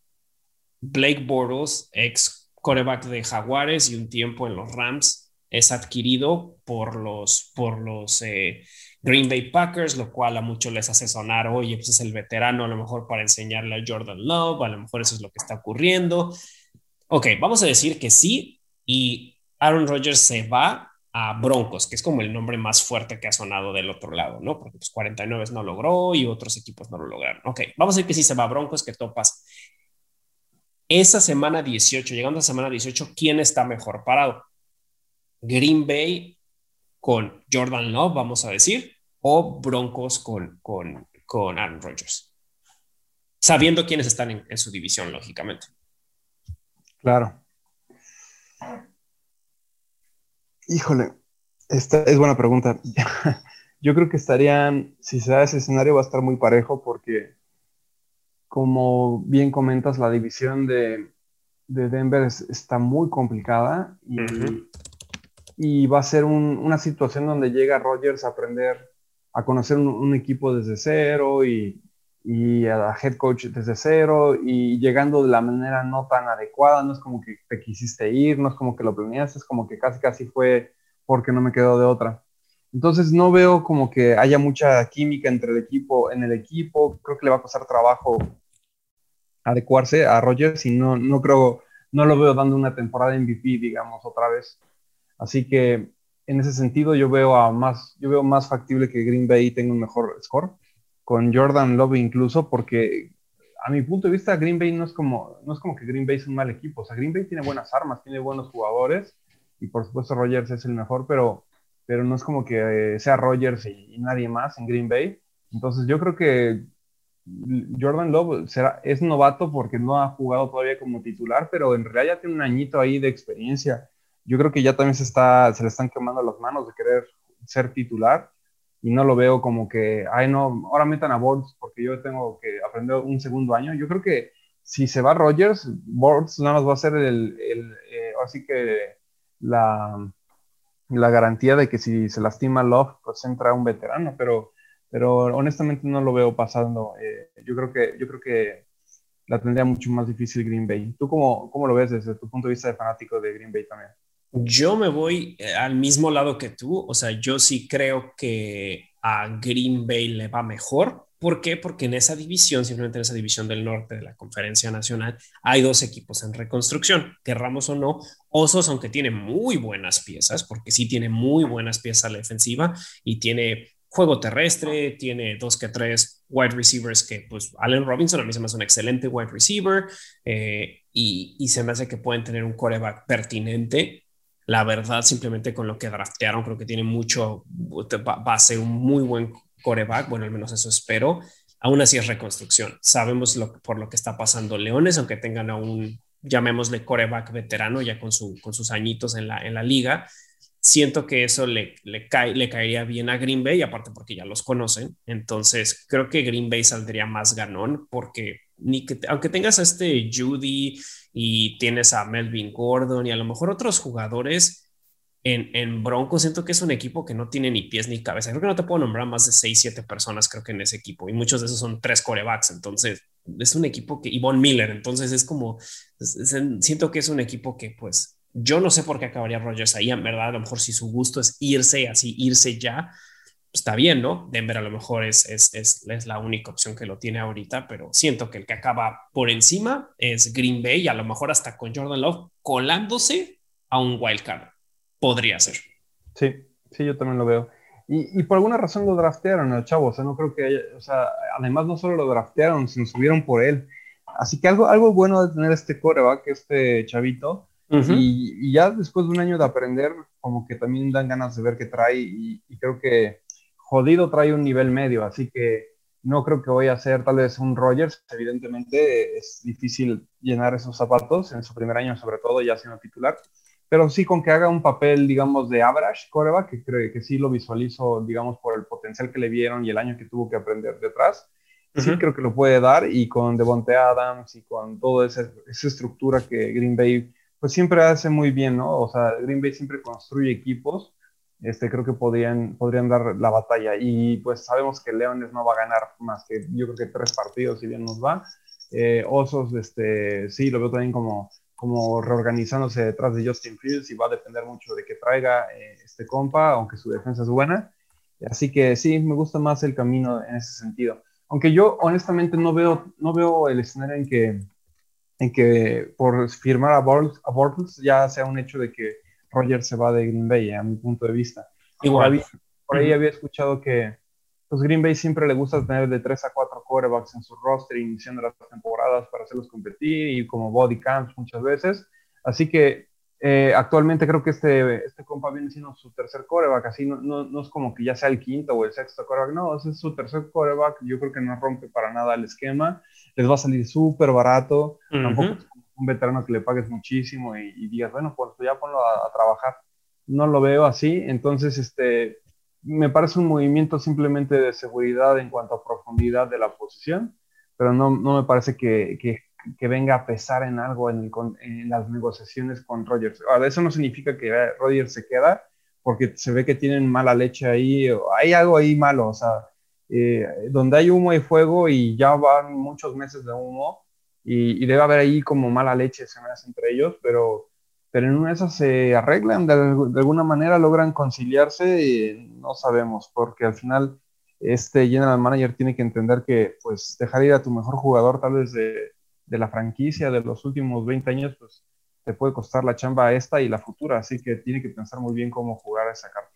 Blake Bortles, ex coreback de Jaguares y un tiempo en los Rams, es adquirido por los, por los eh, Green Bay Packers, lo cual a muchos les hace sonar, oye, pues es el veterano a lo mejor para enseñarle a Jordan Love, a lo mejor eso es lo que está ocurriendo. Ok, vamos a decir que sí, y Aaron Rodgers se va a Broncos, que es como el nombre más fuerte que ha sonado del otro lado, ¿no? Porque pues 49 no logró y otros equipos no lo lograron. Ok, vamos a decir que sí se va a Broncos, que topas. Esa semana 18, llegando a semana 18, ¿quién está mejor parado? Green Bay con Jordan Love, vamos a decir, o Broncos con, con, con Aaron Rodgers. Sabiendo quiénes están en, su división, lógicamente. Claro. Híjole, esta es buena pregunta. Yo creo que estarían, si se da ese escenario, va a estar muy parejo porque, como bien comentas, la división de, de Denver está muy complicada y, y va a ser una situación donde llega Rodgers a aprender a conocer un, equipo desde cero y, y, a head coach desde cero y llegando de la manera no tan adecuada, no es como que te quisiste ir, no es como que lo planeaste, es como que casi casi fue porque no me quedó de otra. Entonces no veo como que haya mucha química entre el equipo, en el equipo, creo que le va a costar trabajo adecuarse a Rogers y no, no creo, no lo veo dando una temporada MVP, digamos, otra vez. Así que en ese sentido yo veo, más, factible que Green Bay tenga un mejor score, con Jordan Love incluso, porque a mi punto de vista Green Bay no es como, no es como que Green Bay es un mal equipo, o sea, Green Bay tiene buenas armas, tiene buenos jugadores, y por supuesto Rogers es el mejor, pero, pero no es como que sea Rogers y, nadie más en Green Bay. Entonces yo creo que Jordan Love es novato porque no ha jugado todavía como titular, pero en realidad ya tiene un añito ahí de experiencia yo creo que ya también se, está, se le están quemando las manos de querer ser titular y no lo veo como que, ay no, ahora metan a Bords porque yo tengo que aprender un segundo año. Yo creo que si se va Rogers, Bords nada más va a ser el, el eh, así que la, la garantía de que si se lastima Love, pues entra un veterano, pero, pero honestamente no lo veo pasando. Eh, yo creo que, yo creo que la tendría mucho más difícil Green Bay. ¿Tú cómo, cómo lo ves desde tu punto de vista de fanático de Green Bay también? Yo me voy eh, al mismo lado que tú, o sea, yo sí creo que a Green Bay le va mejor. ¿Por qué? Porque en esa división, simplemente en esa división del norte de la Conferencia Nacional, hay dos equipos en reconstrucción, querramos o no. Osos, aunque tiene muy buenas piezas, porque sí tiene muy buenas piezas a la defensiva y tiene juego terrestre, tiene dos que tres wide receivers que, pues, Allen Robinson a mí se me hace un excelente wide receiver eh, y, y, se me hace que pueden tener un coreback pertinente la verdad, simplemente con lo que draftearon, creo que tiene mucho, va a ser un muy buen coreback, bueno, al menos eso espero. Aún así es reconstrucción. Sabemos lo, por lo que está pasando Leones, aunque tengan a un, llamémosle coreback veterano, ya con, su, con sus añitos en la, en la liga. Siento que eso le, le, cae, le caería bien a Green Bay, aparte porque ya los conocen. Entonces, creo que Green Bay saldría más ganón, porque ni que, aunque tengas a este Judy y tienes a Melvin Gordon y a lo mejor otros jugadores en, en Broncos, siento que es un equipo que no tiene ni pies ni cabeza. Creo que no te puedo nombrar más de 6, 7 personas, creo que en ese equipo, y muchos de esos son tres corebacks. Entonces, es un equipo que, Yvonne Miller, entonces es como, siento que es un equipo que pues yo no sé por qué acabaría Rogers ahí, en verdad, a lo mejor si su gusto es irse así, irse ya, está bien, ¿no? Denver a lo mejor es, es, es, es, la única opción que lo tiene ahorita, pero siento que el que acaba por encima es Green Bay y a lo mejor hasta con Jordan Love colándose a un wild card. Podría ser. Sí, sí, yo también lo veo. Y, y, por alguna razón lo draftearon al chavo, o sea, no creo que haya, o sea, además no solo lo draftearon, sino subieron por él. Así que algo, algo bueno de tener este coreback, este chavito, y, y, ya después de un año de aprender, como que también dan ganas de ver qué trae, y, y, creo que jodido trae un nivel medio, así que no creo que voy a ser tal vez un Rogers, evidentemente es difícil llenar esos zapatos en su primer año, sobre todo ya siendo titular, pero sí con que haga un papel, digamos, de average coreback, que creo que sí lo visualizo, digamos, por el potencial que le vieron y el año que tuvo que aprender detrás. Sí creo que lo puede dar y con Devonte Adams y con toda esa, esa, estructura que Green Bay pues siempre hace muy bien, ¿no? O sea, Green Bay siempre construye equipos, este, creo que podrían, podrían dar la batalla y pues sabemos que Leones no va a ganar más que yo creo que tres partidos si bien nos va. Eh, Osos, este, sí, lo veo también como como reorganizándose detrás de Justin Fields y va a depender mucho de que traiga eh, este compa, aunque su defensa es buena. Así que sí, me gusta más el camino en ese sentido. Aunque yo honestamente no veo, no veo el escenario en que, en que por firmar a Bortles, ya sea un hecho de que Roger se va de Green Bay, a mi punto de vista. Igual. por ahí había escuchado que, pues Green Bay siempre le gusta tener de 3 a 4 quarterbacks en su roster iniciando las temporadas para hacerlos competir y como body camps muchas veces. Así que eh, actualmente creo que este, este compa viene siendo su tercer quarterback, así no, no, no, es como que ya sea el quinto o el sexto quarterback, no, ese es su tercer quarterback, yo creo que no rompe para nada el esquema, les va a salir súper barato, tampoco es un veterano que le pagues muchísimo y, y digas, bueno, pues ya ponlo a, trabajar. No lo veo así, entonces este, me parece un movimiento simplemente de seguridad en cuanto a profundidad de la posición, pero no, no me parece que, que, venga a pesar en algo en, las negociaciones con Rogers. Ahora, eso no significa que Rogers se queda, porque se ve que tienen mala leche ahí, hay algo ahí malo, o sea, eh, donde hay humo y fuego y ya van muchos meses de humo, y, debe haber ahí como mala leche se me entre ellos, pero pero en una de esas se arreglan, de, de alguna manera logran conciliarse, y no sabemos, porque al final este general manager tiene que entender que pues dejar ir a tu mejor jugador tal vez de, de, la franquicia de los últimos 20 años, pues te puede costar la chamba esta y la futura, así que tiene que pensar muy bien cómo jugar esa carta.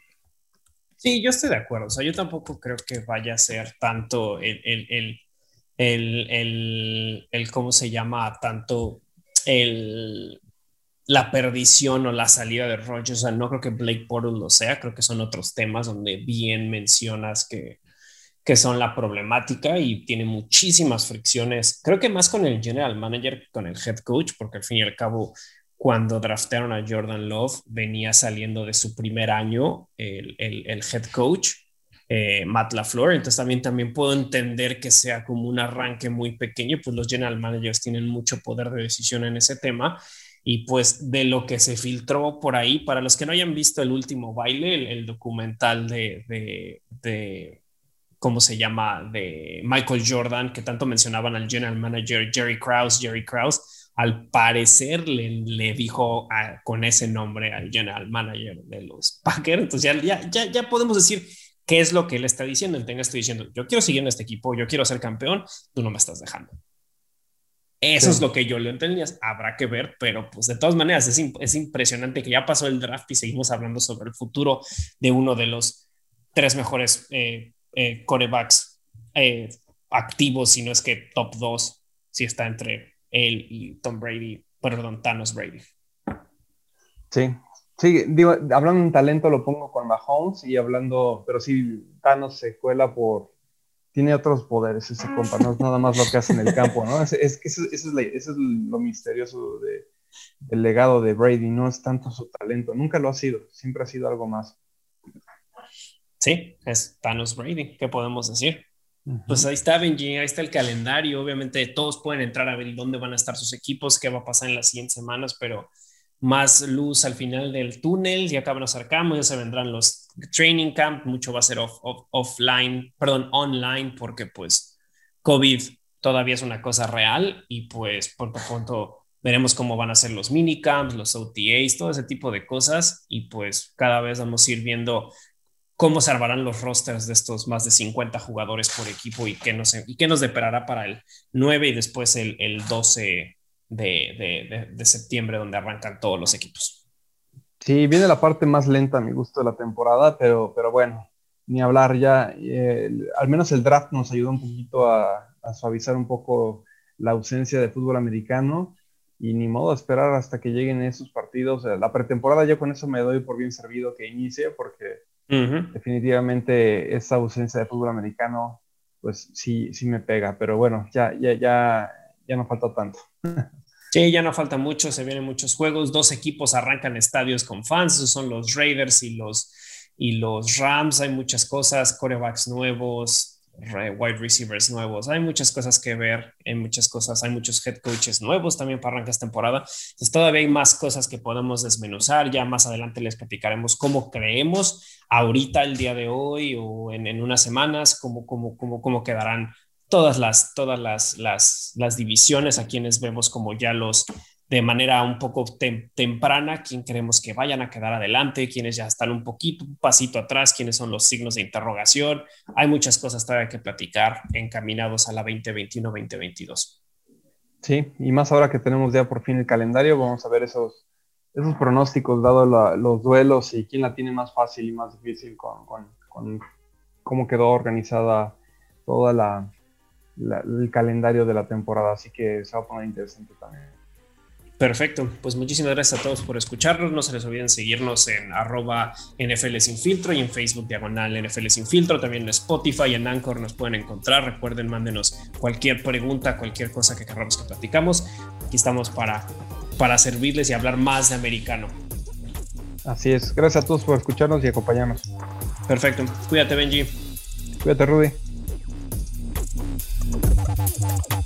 Sí, yo estoy de acuerdo, o sea, yo tampoco creo que vaya a ser tanto el, el, el, el, el, el ¿cómo se llama? Tanto el la perdición o la salida de Rogers. O sea, no creo que Blake Portal lo sea, creo que son otros temas donde bien mencionas que, que son la problemática y tiene muchísimas fricciones. Creo que más con el general manager que con el head coach, porque al fin y al cabo, cuando draftearon a Jordan Love, venía saliendo de su primer año el, el head coach. Eh, Matt LaFleur, entonces también, también puedo entender que sea como un arranque muy pequeño, pues los general managers tienen mucho poder de decisión en ese tema. Y pues de lo que se filtró por ahí, para los que no hayan visto el último baile, el, documental de, de, de, ¿cómo se llama? De Michael Jordan, que tanto mencionaban al general manager Jerry Krause, Jerry Krause, al parecer le, le dijo a, con ese nombre al general manager de los Packers, entonces ya, ya, ya, podemos decir qué es lo que él está diciendo, entonces estoy diciendo, yo quiero seguir en este equipo, yo quiero ser campeón, tú no me estás dejando. Eso sí. es lo que yo lo entendía. Habrá que ver, pero pues de todas maneras es, imp es, impresionante que ya pasó el draft y seguimos hablando sobre el futuro de uno de los tres mejores eh, eh, corebacks eh, activos, si no es que top dos, si está entre él y Tom Brady, perdón, Thanos Brady. Sí, sí, digo, hablando en talento lo pongo con Mahomes y hablando, pero sí, Thanos se cuela por tiene otros poderes ese compa, no es nada más lo que hace en el campo, ¿no? Es, es eso, eso, es la, eso, es lo misterioso de, del legado de Brady, no es tanto su talento, nunca lo ha sido, siempre ha sido algo más. Sí, es Thanos Brady, ¿qué podemos decir? Uh -huh. Pues ahí está Benji, ahí está el calendario, obviamente todos pueden entrar a ver dónde van a estar sus equipos, qué va a pasar en las siguientes semanas, pero más luz al final del túnel, ya acaban nos acercamos, ya se vendrán los training camp, mucho va a ser off, off, offline, perdón, online, porque pues COVID todavía es una cosa real y pues por lo pronto veremos cómo van a ser los minicamps, los OTAs, todo ese tipo de cosas y pues cada vez vamos a ir viendo cómo se armarán los rosters de estos más de 50 jugadores por equipo y qué nos, y qué nos deparará para el 9 y después el, el 12 de, de, de, septiembre donde arrancan todos los equipos. Sí, viene la parte más lenta a mi gusto de la temporada, pero, pero bueno, ni hablar ya. Eh, al menos el draft nos ayudó un poquito a, a suavizar un poco la ausencia de fútbol americano y ni modo esperar hasta que lleguen esos partidos. La pretemporada yo con eso me doy por bien servido que inicie porque definitivamente esa ausencia de fútbol americano pues sí, sí me pega, pero bueno, ya, ya, ya, ya no falta tanto. Sí, ya no falta mucho, se vienen muchos juegos, dos equipos arrancan estadios con fans, son los Raiders y los, y los Rams, hay muchas cosas, corebacks nuevos, wide receivers nuevos, hay muchas cosas que ver, hay muchas cosas, hay muchos head coaches nuevos también para arrancar esta temporada, entonces todavía hay más cosas que podemos desmenuzar, ya más adelante les platicaremos cómo creemos ahorita, el día de hoy o en, en unas semanas, cómo, cómo, cómo, cómo quedarán todas las, todas las, las, las divisiones a quienes vemos como ya los de manera un poco temprana, quién queremos que vayan a quedar adelante, quienes ya están un poquito, un pasito atrás, quiénes son los signos de interrogación. Hay muchas cosas todavía que platicar encaminados a la 2021-2022. Sí, y más ahora que tenemos ya por fin el calendario, vamos a ver esos, esos pronósticos, dado los duelos y quién la tiene más fácil y más difícil con, con, cómo quedó organizada toda la, el calendario de la temporada. Así que se va a poner interesante también. Perfecto, pues muchísimas gracias a todos por escucharnos. No se les olviden seguirnos en arroba NFL sin filtro y en Facebook diagonal NFL sin filtro. También en Spotify y en Anchor nos pueden encontrar. Recuerden, mándenos cualquier pregunta, cualquier cosa que queramos que platicamos. Aquí estamos para, para servirles y hablar más de americano. Así es. Gracias a todos por escucharnos y acompañarnos. Perfecto. Cuídate, Benji. Cuídate, Rudy. Thank you.